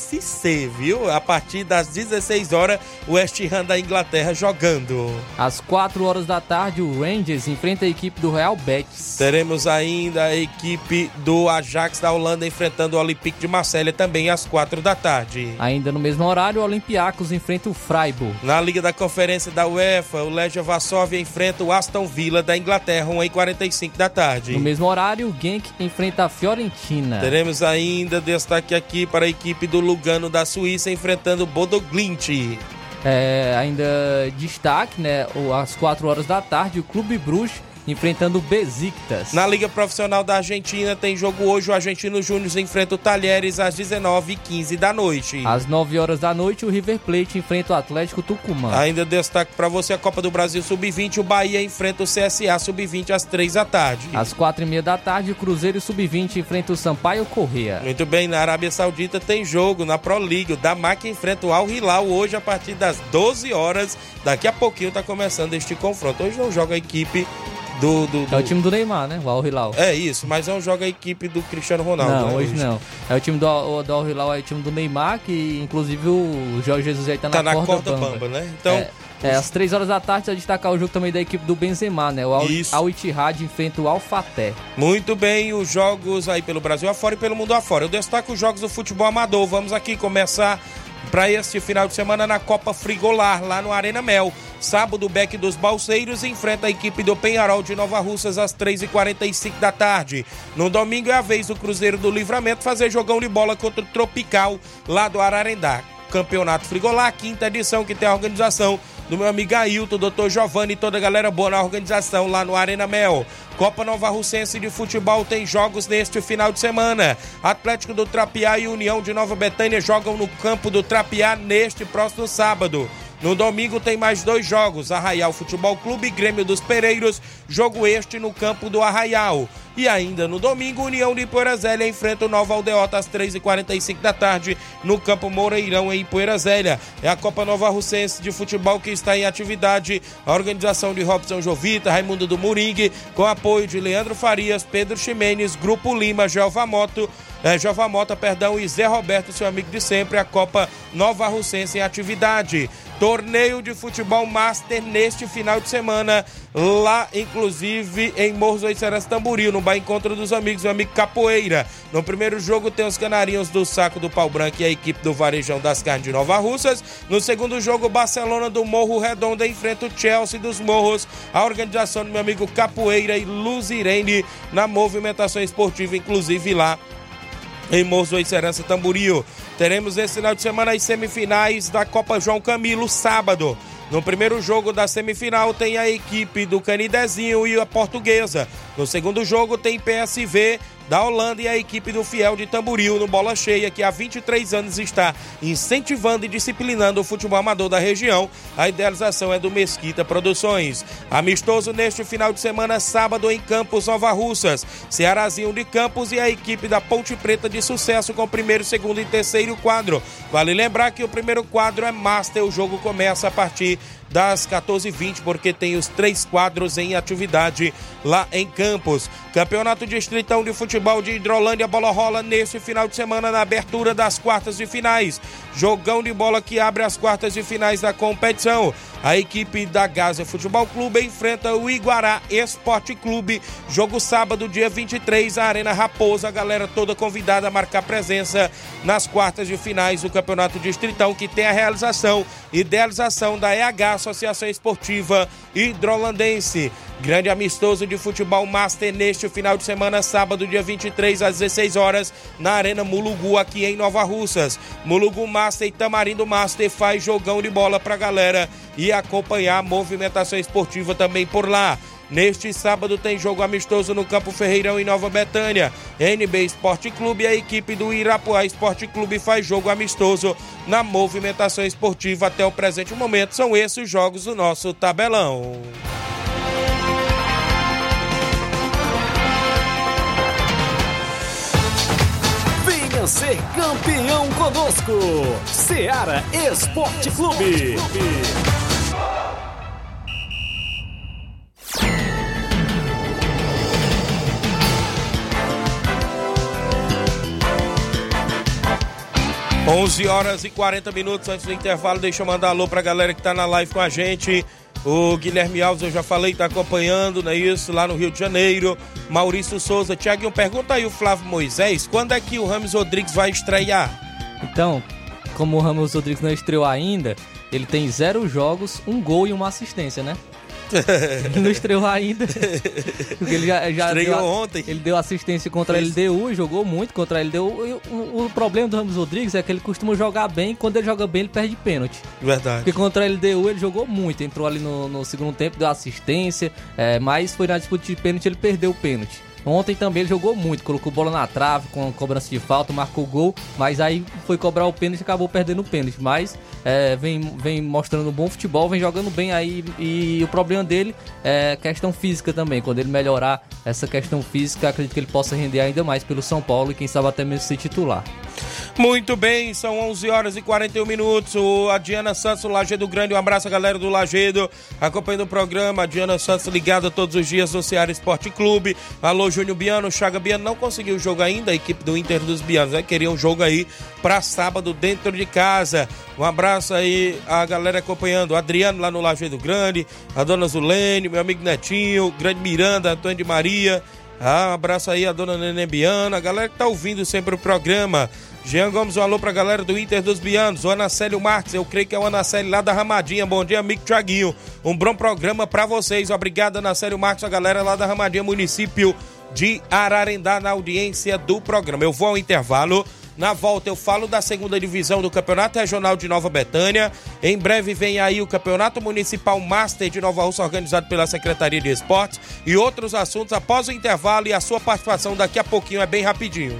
TSC, viu? A partir das 16 horas, o West Ham da Inglaterra jogando. Às 4 horas da tarde, o Rangers enfrenta a equipe do Real Betis. Teremos ainda a equipe do Ajax da Holanda enfrentando o Olympique de Marselha também às 4 da tarde. Ainda no mesmo horário, o Olympiacos enfrenta o Freiburg. Na Liga da Conferência da UEFA, o Legia Varsóvia enfrenta o Aston Villa da Inglaterra, 1h45 da tarde. No mesmo horário, o Genk enfrenta a Fiorentina. Teremos ainda destaque aqui para a equipe do Lugano da Suíça enfrentando o Bodo Glint. É, ainda destaque, né? Às 4 horas da tarde, o Clube Bruges enfrentando o Besiktas. Na Liga Profissional da Argentina tem jogo hoje. O Argentino Júnior enfrenta o Talheres às 19h15 da noite. Às 9 horas da noite, o River Plate enfrenta o Atlético Tucumã. Ainda destaque para você a Copa do Brasil Sub-20. O Bahia enfrenta o CSA Sub-20 às 3 da tarde. Às 4h30 da tarde, o Cruzeiro Sub-20 enfrenta o Sampaio Correa. Muito bem, na Arábia Saudita tem jogo na Pro League. O Damac enfrenta o Al Hilal hoje a partir das 12 horas. Daqui a pouquinho está começando este confronto. Hoje não joga a equipe Do, do, do... É o time do Neymar, né? O Al Hilal. É isso, mas não joga a equipe do Cristiano Ronaldo. Não, né, hoje não. É o time do, do Al Hilal, é o time do Neymar, que inclusive o Jorge Jesus aí tá, Tá na, corda, corda bamba. bamba, né? Então, É, é, às 3 horas da tarde, a destacar o jogo também da equipe do Benzema, né? O Al. Al Ittihad enfrenta o Al Fateh. Muito bem, os jogos aí pelo Brasil afora e pelo mundo afora. Eu destaco os jogos do futebol amador. Vamos aqui começar para este final de semana na Copa Frigolar, lá no Arena Mel. Sábado, o Beck dos Balseiros enfrenta a equipe do Penharol de Nova Russas às 3h45 da tarde. No domingo é a vez do Cruzeiro do Livramento fazer jogão de bola contra o Tropical, lá do Ararendá. Campeonato Frigolar, quinta edição, que tem a organização do meu amigo Ailton, doutor Giovanni e toda a galera boa na organização lá no Arena Mel. Copa Nova Russense de Futebol tem jogos neste final de semana. Atlético do Trapiá e União de Nova Betânia jogam no campo do Trapiá neste próximo sábado. No domingo tem mais dois jogos: Arraial Futebol Clube e Grêmio dos Pereiros, jogo este no campo do Arraial. E ainda no domingo, União de Ipoeirazélia enfrenta o Nova Aldeota às 3h45 da tarde no campo Moreirão em Ipoeirazélia. É a Copa Nova Russense de Futebol que está em atividade. A organização de Robson Jovita, Raimundo do Moringue, com apoio de Leandro Farias, Pedro Ximenes, Grupo Lima, Gelva Moto, é, Jova Mota, perdão, e Zé Roberto, seu amigo de sempre, a Copa Nova Russense em atividade. Torneio de futebol master neste final de semana, lá inclusive em Morros Oiceras Tamboril, no Bar Encontro dos Amigos, meu amigo Capoeira. No primeiro jogo tem os canarinhos do Saco do Pau Branco e a equipe do Varejão das Carnes de Nova Russas. No segundo jogo, Barcelona do Morro Redondo enfrenta o Chelsea dos Morros, a organização do meu amigo Capoeira e Luz Irene na movimentação esportiva, inclusive lá em Morro Serança Tamboril. Teremos esse final de semana as semifinais da Copa João Camilo, sábado. No primeiro jogo da semifinal tem a equipe do Canidezinho e a Portuguesa. No segundo jogo tem PSV da Holanda e a equipe do Fiel de Tamboril no Bola Cheia, que há 23 anos está incentivando e disciplinando o futebol amador da região. A idealização é do Mesquita Produções. Amistoso neste final de semana, sábado, em Campos Nova Russas. Cearazinho de Campos e a equipe da Ponte Preta de sucesso com o primeiro, segundo e terceiro quadro. Vale lembrar que o primeiro quadro é Master, o jogo começa a partir das 14h20, porque tem os três quadros em atividade lá em Campos. Campeonato Distritão de Futebol de Hidrolândia Bola Rola neste final de semana na abertura das quartas de finais. Jogão de bola que abre as quartas de finais da competição. A equipe da Gaza Futebol Clube enfrenta o Iguará Esporte Clube. Jogo sábado, dia 23, a Arena Raposa. A galera toda convidada a marcar presença nas quartas de finais do Campeonato Distritão, que tem a realização e idealização da EH, Associação Esportiva Hidrolandense. Grande amistoso de futebol master neste final de semana, sábado, dia 23, às 16 horas, na Arena Mulugu, aqui em Nova Russas. Mulugu Master e Tamarindo Master faz jogão de bola pra galera e acompanhar a movimentação esportiva também por lá. Neste sábado tem jogo amistoso no Campo Ferreirão em Nova Betânia. NB Esporte Clube e a equipe do Irapuá Esporte Clube faz jogo amistoso na movimentação esportiva até o presente momento. São esses os jogos do nosso tabelão. Venha ser campeão conosco. Seara Esporte Clube. 11 horas e 40 minutos antes do intervalo. Deixa eu mandar alô pra galera que tá na live com a gente. O Guilherme Alves, eu já falei, tá acompanhando, não é isso? Lá no Rio de Janeiro. Maurício Souza. Tiaguinho, pergunta aí o Flávio Moisés, quando é que o Ramos Rodrigues vai estrear? Então, como o Ramos Rodrigues não estreou ainda, ele tem zero jogos, um gol e uma assistência, né? Ele não estreou ainda. Porque ele já, já Estreou deu, ontem. Ele deu assistência contra a. LDU, jogou muito contra a LDU. E o, o problema do Ramos Rodrigues é que ele costuma jogar bem, quando ele joga bem, ele perde pênalti. Verdade. Porque contra a LDU ele jogou muito, entrou ali no, no segundo tempo, deu assistência, é, mas foi na disputa de pênalti ele perdeu o pênalti. Ontem também ele jogou muito, colocou bola na trave com cobrança de falta, marcou gol, mas aí foi cobrar o pênalti e acabou perdendo o pênalti. Mas é, vem, vem mostrando bom futebol, vem jogando bem aí. E o problema dele é questão física também. Quando ele melhorar essa questão física, acredito que ele possa render ainda mais pelo São Paulo e quem sabe até mesmo ser titular. Muito bem, são 11 horas e 41 minutos. A Diana Santos, Lagedo Grande, um abraço a galera do Lagedo, acompanhando o programa. A Diana Santos ligada todos os dias no Ceará Esporte Clube. Alô, Júnior Biano, Chaga Biano não conseguiu o jogo ainda, a equipe do Inter dos Bianos, né? Queria um jogo aí para sábado dentro de casa. Um abraço aí a galera acompanhando. O Adriano lá no Lagedo Grande, a dona Zulene, meu amigo Netinho, Grande Miranda, Antônio de Maria. Ah, um abraço aí a dona Nenê Biana, a galera que tá ouvindo sempre o programa. Jean Gomes, um alô pra galera do Inter dos Bianos. O Anacélio Marques, eu creio que é o Anacélio lá da Ramadinha. Bom dia, amigo Tiaguinho. Um bom programa pra vocês. Obrigado, Anacélio Marques, a galera lá da Ramadinha, município de Ararendá, na audiência do programa. Eu vou ao intervalo. Na volta eu falo da segunda divisão do Campeonato Regional de Nova Betânia. Em breve vem aí o Campeonato Municipal Master de Nova Rússia, organizado pela Secretaria de Esportes. E outros assuntos após o intervalo e a sua participação daqui a pouquinho, é bem rapidinho.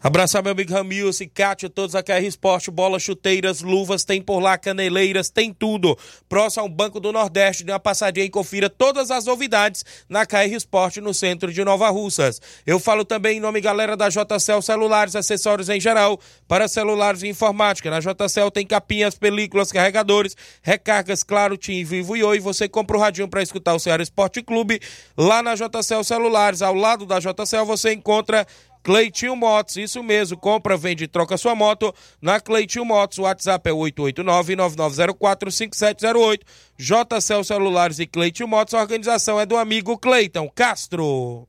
Abraçar meu amigo Ramilson Kátia, todos a KR Esporte, bolas, chuteiras, luvas, tem por lá, caneleiras, tem tudo. Próximo ao Banco do Nordeste, dê uma passadinha e confira todas as novidades na KR Esporte no centro de Nova Russas. Eu falo também em nome, galera, da JCL Celulares, acessórios em geral, para celulares e informática. Na JCL tem capinhas, películas, carregadores, recargas, claro, Tim, Vivo e Oi. Você compra o radinho para escutar o Ceará Esporte Clube. Lá na JCL Celulares, ao lado da JCL, você encontra Cleitinho Motos, isso mesmo, compra, vende e troca sua moto na Cleitinho Motos, o WhatsApp é 889-9904-5708, JCL Celulares e Cleitinho Motos, a organização é do amigo Cleiton Castro.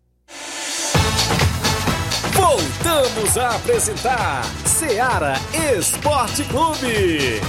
Voltamos a apresentar Seara Esporte Clube.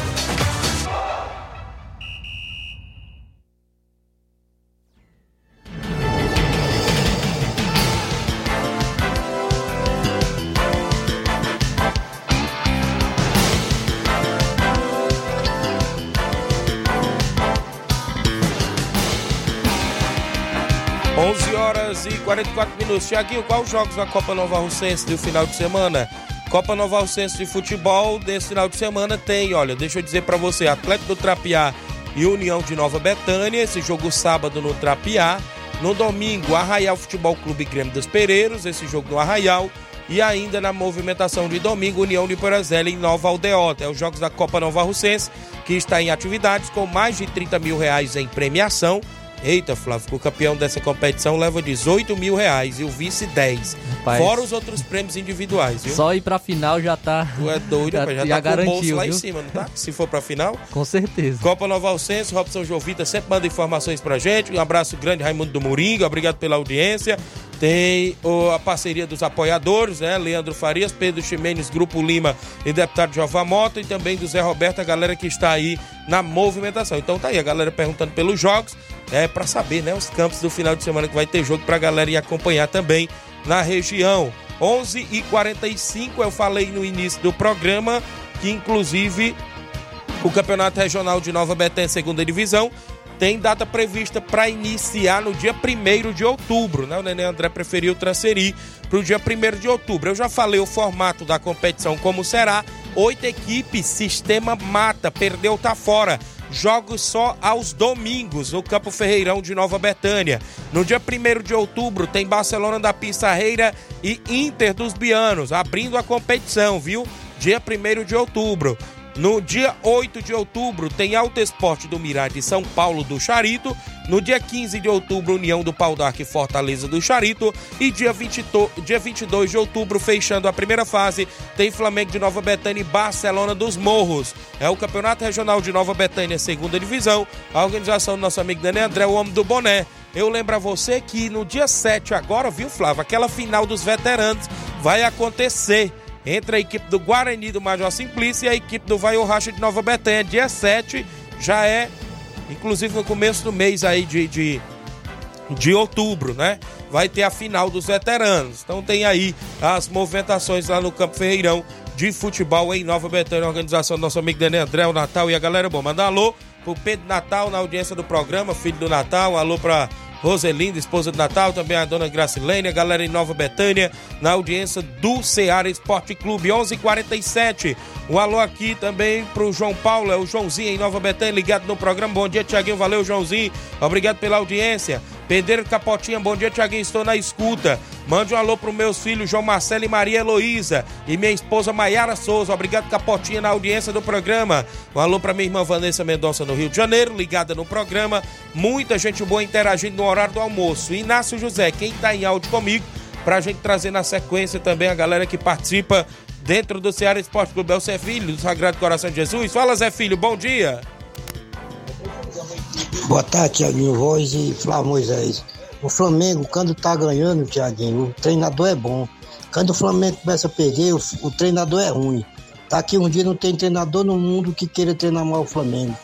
Horas e 44 minutos. Tiaguinho, quais os jogos da Copa Nova Russense do final de semana? Copa Nova Russense de futebol desse final de semana tem, olha, deixa eu dizer para você, Atlético do Trapiá e União de Nova Betânia, esse jogo sábado no Trapiá. No domingo, Arraial Futebol Clube Grêmio dos Pereiros, esse jogo no Arraial. E ainda na movimentação de domingo, União de Porazela em Nova Aldeota. É os jogos da Copa Nova Russense, que está em atividades com mais de 30 mil reais em premiação. Eita, Flávio, o campeão dessa competição leva 18 mil reais e o vice 10. Rapaz. Fora os outros prêmios individuais, viu? Só ir pra final já tá. Tu é doido, já, rapaz, já, já tá com o bolso garantiu, lá em viu? cima, não tá? Se for pra final. Com certeza. Copa Nova Alcenso, Robson Jovita sempre manda informações pra gente. Um abraço grande, Raimundo do Moringa, obrigado pela audiência. Tem a parceria dos apoiadores, né? Leandro Farias, Pedro Ximenes, Grupo Lima e deputado Jová Mota e também do Zé Roberto, a galera que está aí na movimentação. Então tá aí, a galera perguntando pelos jogos, é para saber, né? Os campos do final de semana que vai ter jogo pra galera ir acompanhar também na região. 11 e 45 eu falei no início do programa que inclusive o Campeonato Regional de Nova Betânia, segunda divisão, tem data prevista para iniciar no dia 1 de outubro, né? O Nenê André preferiu transferir para o dia 1 de outubro. Eu já falei o formato da competição como será. Oito equipes, sistema mata, perdeu, tá fora. Jogos só aos domingos no Campo Ferreirão de Nova Betânia. No dia 1 de outubro tem Barcelona da Pissarreira e Inter dos Bianos, abrindo a competição, viu? Dia 1 de outubro. No dia 8 de outubro tem Alto Esporte do Mirade e São Paulo do Charito. No dia 15 de outubro, União do Pau d'Arco Fortaleza do Charito. E dia, 20, dia 22 de outubro, fechando a primeira fase, tem Flamengo de Nova Betânia e Barcelona dos Morros. É o Campeonato Regional de Nova Betânia, segunda divisão. A organização do nosso amigo Daniel André, o homem do boné. Eu lembro a você que no dia 7 agora, viu, Flávio? Aquela final dos veteranos vai acontecer entre a equipe do Guarani do Major Simplício e a equipe do Vai Racha de Nova Betânia. Dia 7 já é, inclusive no começo do mês aí de, de, de outubro, né? Vai ter a final dos veteranos. Então tem aí as movimentações lá no Campo Ferreirão de futebol em Nova Betânia, organização do nosso amigo Daniel André, o Natal e a galera. Bom, manda alô pro Pedro Natal na audiência do programa, filho do Natal. Alô pra Roselinda, esposa do Natal, também a dona Gracilene, a galera em Nova Betânia, na audiência do Ceará Esporte Clube, 11:47. Um alô aqui também pro João Paulo, é o Joãozinho em Nova Betânia, ligado no programa. Bom dia, Tiaguinho, valeu, Joãozinho. Obrigado pela audiência. Pedreiro Capotinha, bom dia, Tiaguinho, estou na escuta. Mande um alô para meus filhos João Marcelo e Maria Heloísa e minha esposa Maiara Souza. Obrigado, Capotinha, na audiência do programa. Um alô para minha irmã Vanessa Mendonça, no Rio de Janeiro, ligada no programa. Muita gente boa interagindo no horário do almoço. Inácio José, quem está em áudio comigo, para a gente trazer na sequência também a galera que participa dentro do Ceará Esporte Clube. É o Zé Filho, do Sagrado Coração de Jesus. Fala, Zé Filho, bom dia. Boa tarde, Tiaguinho Voz e Flávio Moisés. O Flamengo, quando tá ganhando, Tiaguinho, o treinador é bom. Quando o Flamengo começa a perder, o, o treinador é ruim. Tá que um dia não tem treinador no mundo que queira treinar mal o Flamengo.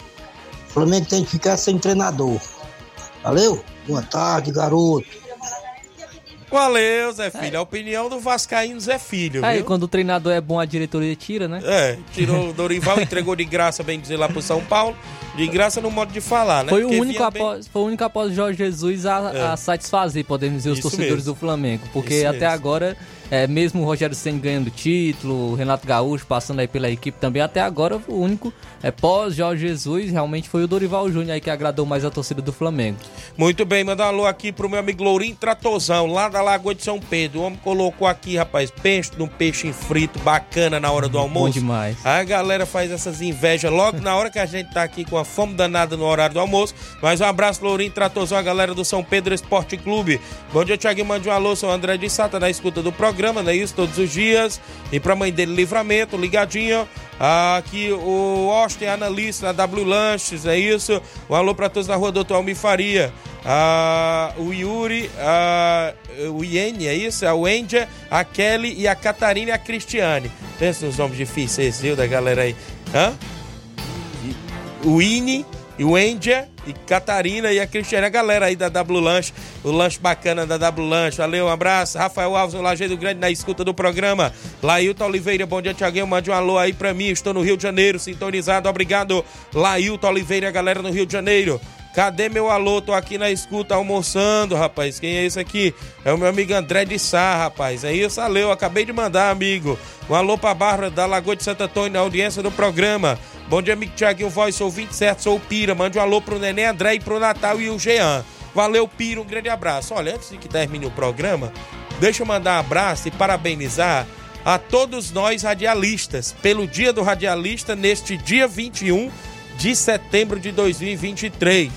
O Flamengo tem que ficar sem treinador. Valeu? Boa tarde, garoto. Valeu, Zé Filho. A opinião do Vascaíno Zé Filho. Aí, viu? quando o treinador é bom, a diretoria tira, né? É, tirou o Dorival, entregou de graça, bem dizer, lá pro São Paulo. De graça no modo de falar, né? Foi o, único vinha bem- após, foi o único após Jorge Jesus a, É. a satisfazer, podemos dizer, os Isso torcedores mesmo. do Flamengo. Porque Isso até mesmo. agora, é, mesmo o Rogério Senna ganhando título, o Renato Gaúcho passando aí pela equipe também, até agora o único é, pós Jorge Jesus realmente foi o Dorival Júnior aí que agradou mais a torcida do Flamengo. Muito bem, mandar um alô aqui pro meu amigo Lourinho Tratozão, lá da Lagoa de São Pedro. O homem colocou aqui, rapaz, peixe num peixe frito bacana na hora do almoço. demais. A galera faz essas invejas logo na hora que a gente tá aqui com a fome danada no horário do almoço. Mas um abraço, Lourinho Tratozão, a galera do São Pedro Esporte Clube. Bom dia, Thiaguinho. Mande um alô, sou o André de Sata, na escuta do programa, não é isso? Todos os dias. E pra mãe dele, Livramento, ligadinho. Aqui o Austin, analista na W Lanches, é isso? Um alô pra todos na rua Doutor Almir Faria. Ah, o Yuri, ah, o Iene, é isso? A Wendia, a Kelly e a Catarina e a Cristiane. Pensa nos nomes difíceis, viu, da galera aí. Hã? o Ine, e o Endia, e Catarina e a Cristiane, a galera aí da W Lanche, o lanche bacana da W Lanche. Valeu, um abraço. Rafael Alves, no Lajeado Grande, na escuta do programa. Lailton Oliveira, bom dia, Tiaguinho. Mande um alô aí pra mim, estou no Rio de Janeiro, sintonizado. Obrigado, Lailton Oliveira, galera no Rio de Janeiro. Cadê meu alô? Tô aqui na escuta almoçando, rapaz. Quem é esse aqui? É o meu amigo André de Sá, rapaz. É isso, valeu. Acabei de mandar, amigo. Um alô pra Bárbara da Lagoa de Santo Antônio, na audiência do programa. Bom dia, amigo Tiaguinho Voz, sou 27, sou o Pira. Mande um alô pro Neném André e pro Natal e o Jean. Valeu, Pira, um grande abraço. Olha, antes de que termine o programa, deixa eu mandar um abraço e parabenizar a todos nós radialistas pelo Dia do Radialista neste dia 21 de setembro de 2023.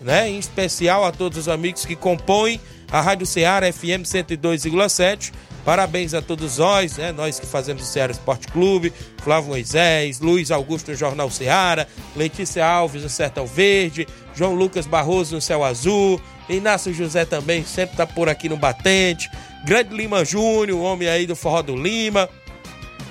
Né? Em especial a todos os amigos que compõem a Rádio Ceará FM 102,7. Parabéns a todos nós, né? Nós que fazemos o Ceará Esporte Clube, Flávio Moisés, Luiz Augusto no Jornal Ceará, Letícia Alves no Sertão Verde, João Lucas Barroso no Céu Azul, Inácio José também sempre tá por aqui no Batente, Grande Lima Júnior, o homem aí do Forró do Lima,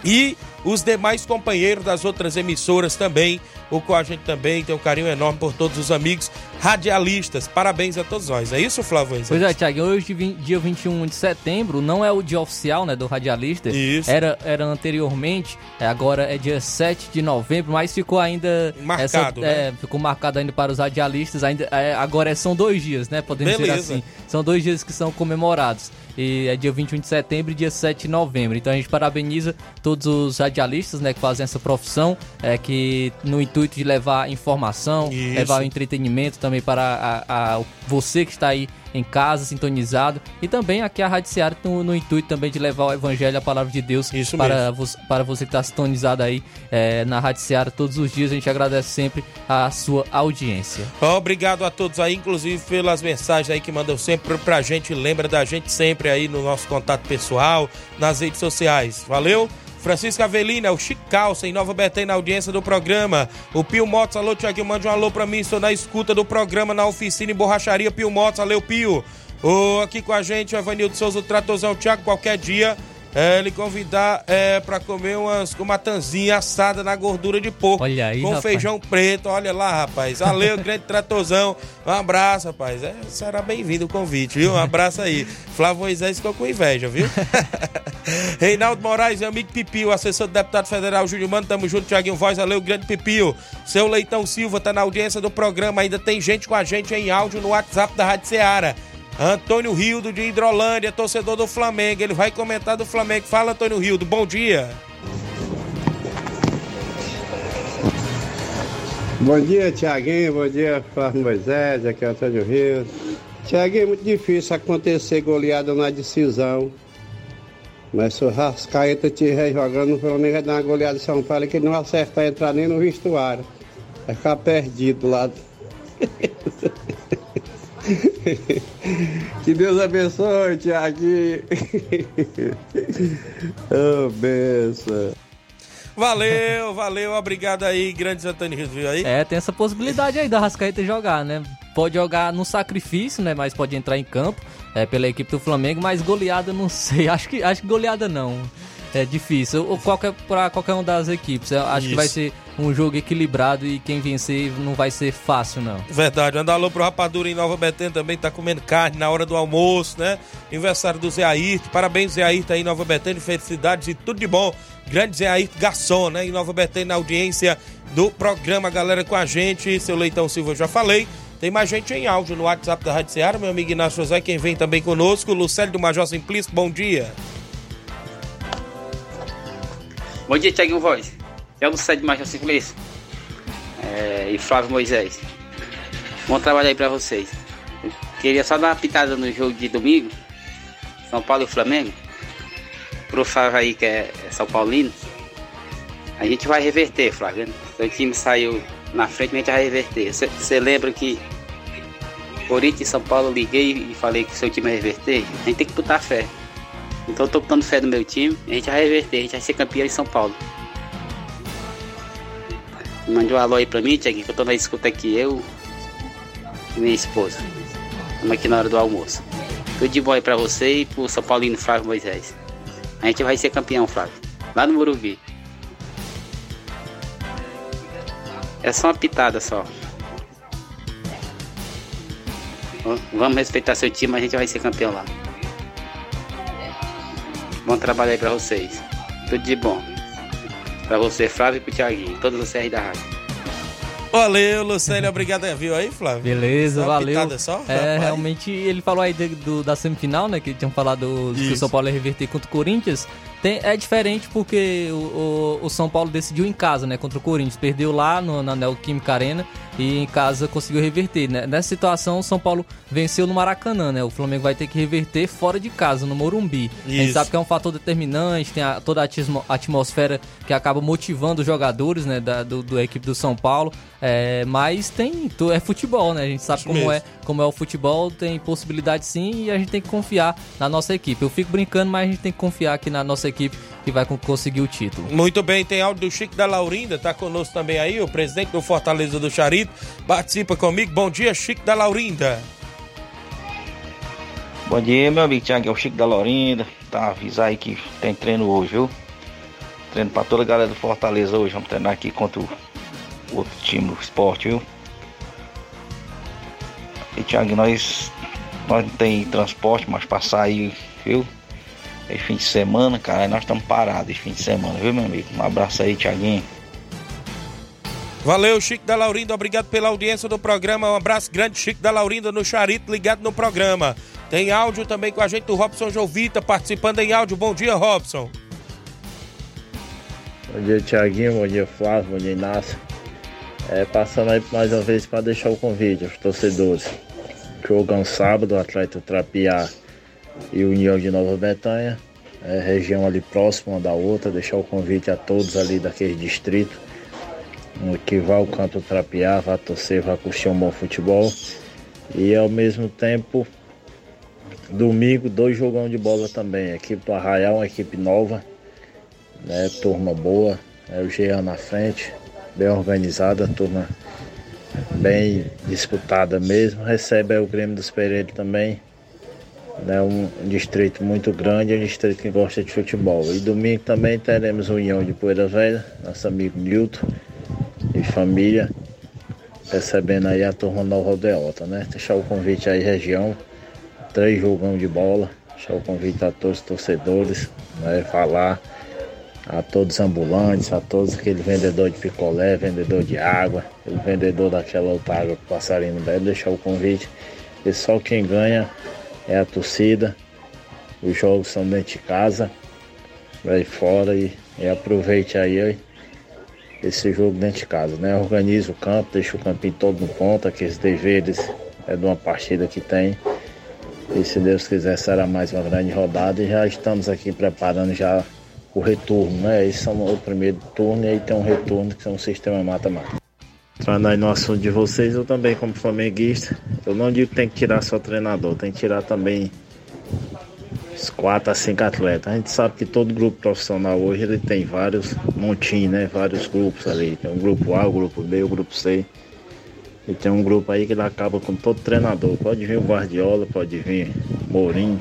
e os demais companheiros das outras emissoras também, o qual a gente também tem um carinho enorme por todos os amigos radialistas. Parabéns a todos nós. É isso, Flávio? Pois é, Thiago, hoje, dia 21 de setembro, não é o dia oficial, né, do radialista. Isso. Era, era anteriormente, é, agora é dia 7 de novembro, mas ficou ainda... Marcado, essa- né? é, ficou marcado ainda para os radialistas, ainda, é, agora são dois dias, né, podemos dizer Beleza. assim. São dois dias que são comemorados. E é dia 21 de setembro e dia 7 de novembro. Então a gente parabeniza todos os radialistas, né, que fazem essa profissão, é, que no intuito de levar informação, Isso. levar entretenimento também para a, a- você que está aí em casa, sintonizado. E também aqui a Rádio Seara no, no intuito também de levar o Evangelho, a palavra de Deus Isso para, vo- para você que está sintonizado aí é, na Rádio Seara todos os dias. A gente agradece sempre a sua audiência. Obrigado a todos aí, inclusive pelas mensagens aí que mandam sempre pra gente, lembra da gente sempre aí no nosso contato pessoal, nas redes sociais. Valeu? Francisco Avelina, o Chico Calça, em Nova Betém, na audiência do programa. O Pio Motos, alô, Tiaguinho, mande um alô pra mim, estou na escuta do programa, na oficina e borracharia Pio Motos, valeu, Pio. O, aqui com a gente, o Evanildo Souza, o Tratozão, Tiago, qualquer dia, é, ele convidar é, pra comer umas com matanzinha assada na gordura de porco. Olha aí, Com rapaz. feijão preto, olha lá, rapaz. Valeu, grande Tratozão. Um abraço, rapaz. É, será bem-vindo o convite, viu? Um abraço aí. Flávio Moisés ficou com inveja, viu? Reinaldo Moraes, meu amigo Pipio, assessor do deputado federal Júlio Mano, tamo junto, Tiaguinho Voz, valeu, grande Pipio. Seu Leitão Silva tá na audiência do programa, ainda tem gente com a gente em áudio no WhatsApp da Rádio Ceará. Antônio Rildo de Hidrolândia, torcedor do Flamengo, ele vai comentar do Flamengo. Fala, Antônio Rildo, bom dia. Bom dia, Tiaguinho. Bom dia, Flávio Moisés. Aqui é Antônio Rio. Tiaguinho, é muito difícil acontecer goleada na decisão. Mas se o Rascaeta estiver jogando, o Flamengo vai dar uma goleada em São Paulo que não acertar entrar nem no vestuário. Vai ficar perdido lá. que Deus abençoe, Tiaguinho. oh, benção. Valeu, valeu, obrigado aí, grande Antônio aí? É, tem essa possibilidade aí da Rascaeta jogar, né? Pode jogar no sacrifício, né? Mas pode entrar em campo é, pela equipe do Flamengo, mas goleada não sei. Acho que, acho que goleada não. É difícil. Ou qualquer, pra qualquer uma das equipes. Eu acho que Isso. vai ser um jogo equilibrado e quem vencer não vai ser fácil, não. Verdade, manda alô pro Rapadura em Nova Betânia também, tá comendo carne na hora do almoço, né? Aniversário do Zé Ayrton, parabéns Zé Ayrton aí em Nova Betânia, felicidades e tudo de bom. Grande Zé Ayrton Garçom, né? Em Nova Betânia, na audiência do programa, galera com a gente, seu Leitão Silva, eu já falei. Tem mais gente em áudio no WhatsApp da Rádio Seara, meu amigo Inácio José, quem vem também conosco, Lucélio do Major Simplício, bom dia. Bom dia, Tiaguinho Voz. É o Lucélio de Major Simplício. É, e Flávio Moisés. Bom trabalho aí pra vocês. Eu queria só dar uma pitada no jogo de domingo. São Paulo e Flamengo. Pro Flávio aí que é, é São Paulino. A gente vai reverter, Flávio. Seu time saiu na frente, a gente vai reverter. Você lembra que Corinthians e São Paulo liguei e falei que seu time vai reverter? A gente tem que botar fé. Então eu tô botando fé no meu time, a gente vai reverter, a gente vai ser campeão em São Paulo. Mande um alô aí pra mim, Tiaguinho, que eu tô na escuta aqui, eu e minha esposa. Estamos aqui na hora do almoço. Tudo de bom aí pra você e pro São Paulino Flávio Moisés. A gente vai ser campeão, Flávio. Lá no Morumbi. É só uma pitada só. Vamos respeitar seu time, a gente vai ser campeão lá. Bom trabalho aí pra vocês. Tudo de bom. Pra você, Flávio e pro Thiaguinho. Todos vocês aí da rádio. Valeu, Lucélio, obrigado, viu aí, Flávio? Beleza, valeu. pitada só? É, Rapaz. realmente, ele falou aí do- da semifinal, né? Que tinham falado que o Isso. São Paulo ia reverter contra o Corinthians. Tem- é diferente porque o, o- o São Paulo decidiu em casa, né? Contra o Corinthians. Perdeu lá no, na Neoquímica Arena e em casa conseguiu reverter. Né? Nessa situação, o São Paulo venceu no Maracanã, né? O Flamengo vai ter que reverter fora de casa, no Morumbi. A gente Isso. sabe que é um fator determinante, tem a- toda a atmosfera que acaba motivando os jogadores, né? Da, do, do equipe do São Paulo. É, mas tem. É futebol, né? A gente sabe Isso como mesmo. é como é o futebol, tem possibilidade sim e a gente tem que confiar na nossa equipe. Eu fico brincando, mas a gente tem que confiar aqui na nossa equipe que vai con- conseguir o título. Muito bem, tem áudio do Chico da Laurinda, tá conosco também aí, o presidente do Fortaleza do Charito, participa comigo. Bom dia, Chico da Laurinda. Bom dia, meu amigo Tiago, é o Chico da Laurinda. Tá, avisar aí que tem treino hoje, viu? Treino pra toda a galera do Fortaleza hoje. Vamos treinar aqui contra o outro time do esporte, viu? E Tiago, nós, nós não tem transporte, mas pra sair, viu? Esse fim de semana, cara, nós estamos parados esse fim de semana, viu, meu amigo? Um abraço aí, Tiaguinho. Valeu, Chico da Laurinda, obrigado pela audiência do programa. Um abraço grande, Chico da Laurinda, no Charito, ligado no programa. Tem áudio também com a gente do Robson Jovita, participando em áudio. Bom dia, Robson. Bom dia, Tiaguinho. Bom dia, Flávio. Bom dia, Inácio. É, passando aí mais uma vez para deixar o convite aos torcedores. Jogão sábado, Atleta Trapiá e União de Nova Betânia. É, região ali próxima da outra, deixar o convite a todos ali daquele distrito. Que vá ao campo Trapiá, vá torcer, vá curtir um bom futebol. E ao mesmo tempo, domingo, dois jogão de bola também. Equipe do Arraial, uma equipe nova, né? Turma boa, é o Jean na frente, bem organizada, turma bem disputada mesmo. Recebe o Grêmio dos Pereira também. É né? um distrito muito grande, é um distrito que gosta de futebol. E domingo também teremos União de Poeira Velha, nosso amigo Nilton e família, recebendo aí a turma Nova Aldeota, né? Deixar o convite aí, região, três jogão de bola, deixar o convite a todos os torcedores, né? Falar a todos os ambulantes, a todos aquele vendedor de picolé, vendedor de água, o vendedor daquela outra água que o passarinho bebe, deixar o convite. Só quem ganha é a torcida. Os jogos são dentro de casa, vai fora e, e aproveite aí esse jogo dentro de casa, né? Organiza o campo, deixa o campinho todo no ponto, aqueles deveres é de uma partida que tem. E se Deus quiser será mais uma grande rodada e já estamos aqui preparando já o retorno, né? Esse é o primeiro turno e aí tem um retorno que é um sistema mata-mata. Entrando aí no assunto de vocês, eu também como flamenguista, eu não digo que tem que tirar só treinador, tem que tirar também os quatro a cinco atletas. A gente sabe que todo grupo profissional hoje ele tem vários montinhos, né? Vários grupos ali. Tem o grupo A, o grupo B, o grupo C. E tem um grupo aí que ele acaba com todo treinador. Pode vir o Guardiola, pode vir Mourinho,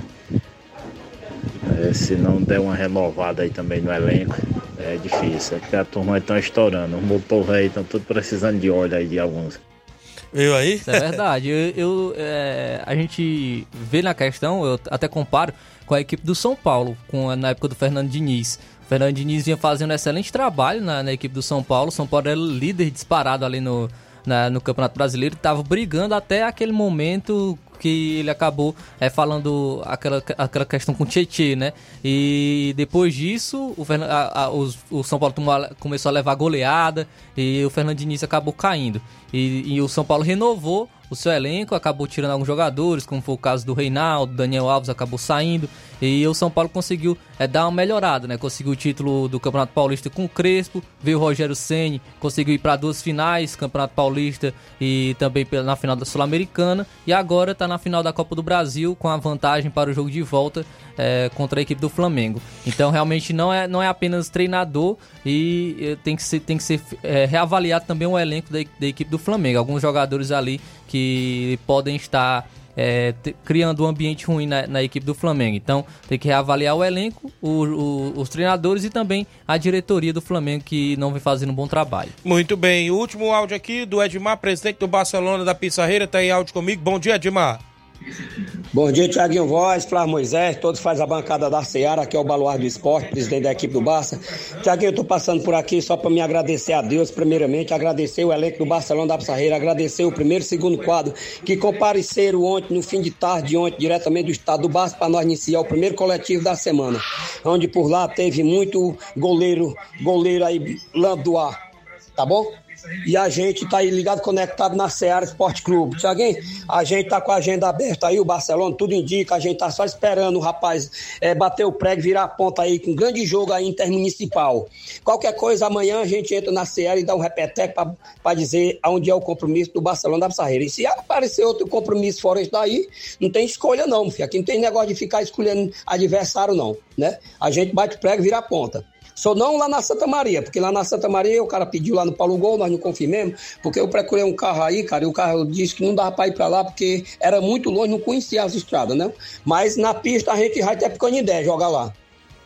é, se não der uma renovada aí também no elenco, é difícil. É porque a turma está estourando. Os motor velho estão tudo precisando de óleo aí de alguns. Viu aí? Isso é verdade. eu, eu é, a gente vê na questão, eu até comparo com a equipe do São Paulo, com, na época do Fernando Diniz. O Fernando Diniz vinha fazendo um excelente trabalho na, na equipe do São Paulo. O São Paulo era líder disparado ali no, na, no Campeonato Brasileiro, estava brigando até aquele momento que ele acabou é, falando aquela, aquela questão com o Tietchan, né? E depois disso, o, a, a, o, o São Paulo começou a levar goleada e o Fernando Diniz acabou caindo. E, e o São Paulo renovou o seu elenco, acabou tirando alguns jogadores, como foi o caso do Reinaldo, Daniel Alves acabou saindo, e o São Paulo conseguiu é, dar uma melhorada, né? Conseguiu o título do Campeonato Paulista com o Crespo, veio o Rogério Ceni, conseguiu ir para duas finais, Campeonato Paulista e também na final da Sul-Americana, e agora está na final da Copa do Brasil com a vantagem para o jogo de volta é, contra a equipe do Flamengo. Então realmente não é, não é apenas treinador e tem que ser, tem que ser é, reavaliado também o elenco da, da equipe do Flamengo. Alguns jogadores ali que podem estar é, criando um ambiente ruim na, na, equipe do Flamengo. Então tem que reavaliar o elenco, o, o, os treinadores e também a diretoria do Flamengo que não vem fazendo um bom trabalho. Muito bem, o último áudio aqui do Edmar, presidente do Barcelona da Pissarreira, está em áudio comigo. Bom dia, Edmar. Bom dia, Tiaguinho Voz, Flávio Moisés, todos faz a bancada da Seara, aqui é o Baluar do Esporte, presidente da equipe do Barça. Tiaguinho, eu tô passando por aqui só para me agradecer a Deus, primeiramente, agradecer o elenco do Barcelona da Pissarreira, agradecer o primeiro e segundo quadro que compareceram ontem, no fim de tarde, ontem, diretamente do estado do Barça, para nós iniciar o primeiro coletivo da semana, onde por lá teve muito goleiro, goleiro aí, Landois, tá bom? E a gente tá aí ligado, conectado na Seara Esporte Clube. Tiaguinho, a gente tá com a agenda aberta aí, o Barcelona, tudo indica, a gente tá só esperando o rapaz é, bater o prego, virar a ponta aí, com um grande jogo aí intermunicipal. Qualquer coisa, amanhã a gente entra na Seara e dá um repeteco para dizer aonde é o compromisso do Barcelona da Pissarreira. E se aparecer outro compromisso fora isso daí, não tem escolha não, filho. Aqui não tem negócio de ficar escolhendo adversário não, né? A gente bate o prego, vira a ponta. Só não lá na Santa Maria, porque lá na Santa Maria o cara pediu lá no Paulo Gol, nós não confirmamos, porque eu procurei um carro aí, cara, e o carro disse que não dava para ir para lá porque era muito longe, não conhecia as estradas, né? Mas na pista a gente vai ter ideia jogar lá.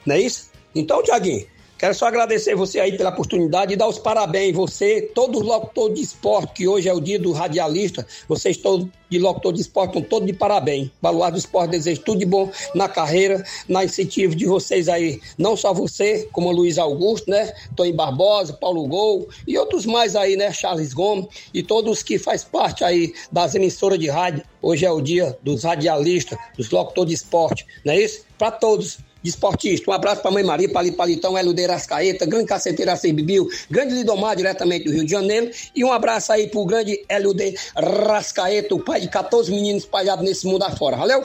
Não é isso? Então, Tiaguinho, Quero só agradecer você aí pela oportunidade e dar os parabéns, você, todos os locutores de esporte, que hoje é o dia do radialista, vocês todos de locutor de esporte estão todos de parabéns. Baluar do Esporte desejo tudo de bom na carreira, na incentiva de vocês aí, não só você, como Luiz Augusto, né? Tony Barbosa, Paulo Gol e outros mais aí, né? Charles Gomes e todos que faz parte aí das emissoras de rádio. Hoje é o dia dos radialistas, dos locutores de esporte, não é isso? Para todos desportista. Um abraço pra mãe Maria, Palito Palitão, Eludeira Ascaeta, grande caceteira Arcei Bibiu, grande Lidomar, diretamente do Rio de Janeiro. E um abraço aí pro grande Elude Rascaeta, o pai de 14 meninos espalhados nesse mundo afora. Valeu?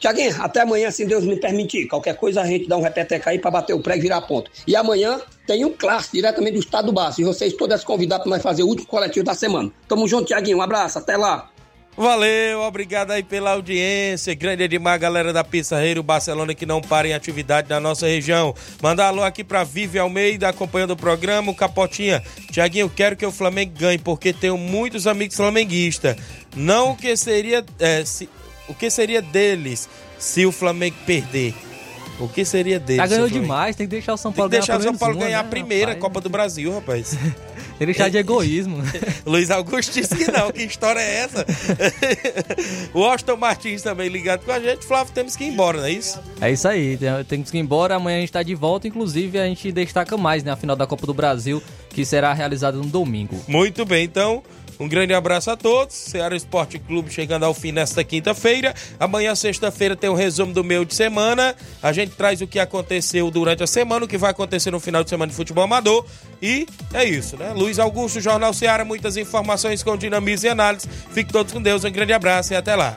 Tiaguinho, até amanhã, se Deus me permitir. Qualquer coisa a gente dá um repeteca aí pra bater o prego e virar ponto. E amanhã tem um clássico diretamente do estado do Baço. E vocês todas convidados para nós fazer o último coletivo da semana. Tamo junto, Tiaguinho. Um abraço, até lá. Valeu, obrigado aí pela audiência. Grande demais, galera da Pissarreira, o Barcelona que não para em atividade na nossa região. Mandar alô aqui pra Vive Almeida, acompanhando o programa. O Capotinha, Tiaguinho, quero que o Flamengo ganhe, porque tenho muitos amigos flamenguistas. Não o que seria. é, se- o que seria deles se o Flamengo perder? O que seria deles? Já ganhou se o Flamengo- demais, tem que deixar o São Tem Paulo que deixar o ganhar São Paulo ganhar uma, a né, primeira rapaz? Copa do Brasil, rapaz. Tem que deixar de egoísmo. Luiz Augusto disse que não. Que história é essa? o Austin Martins também ligado com a gente. Flávio, temos que ir embora, não é isso? É isso aí, tem- temos que ir embora. Amanhã a gente tá de volta. Inclusive, a gente destaca mais, né? A final da Copa do Brasil, que será realizada no domingo. Muito bem, então. Um grande abraço a todos. Ceará Esporte Clube chegando ao fim nesta quinta-feira. Amanhã, sexta-feira, tem um resumo do meio de semana. A gente traz o que aconteceu durante a semana, o que vai acontecer no final de semana de futebol amador. E é isso, né? Luiz Augusto, Jornal Ceará, muitas informações com dinamismo e análise. Fiquem todos com Deus. Um grande abraço e até lá.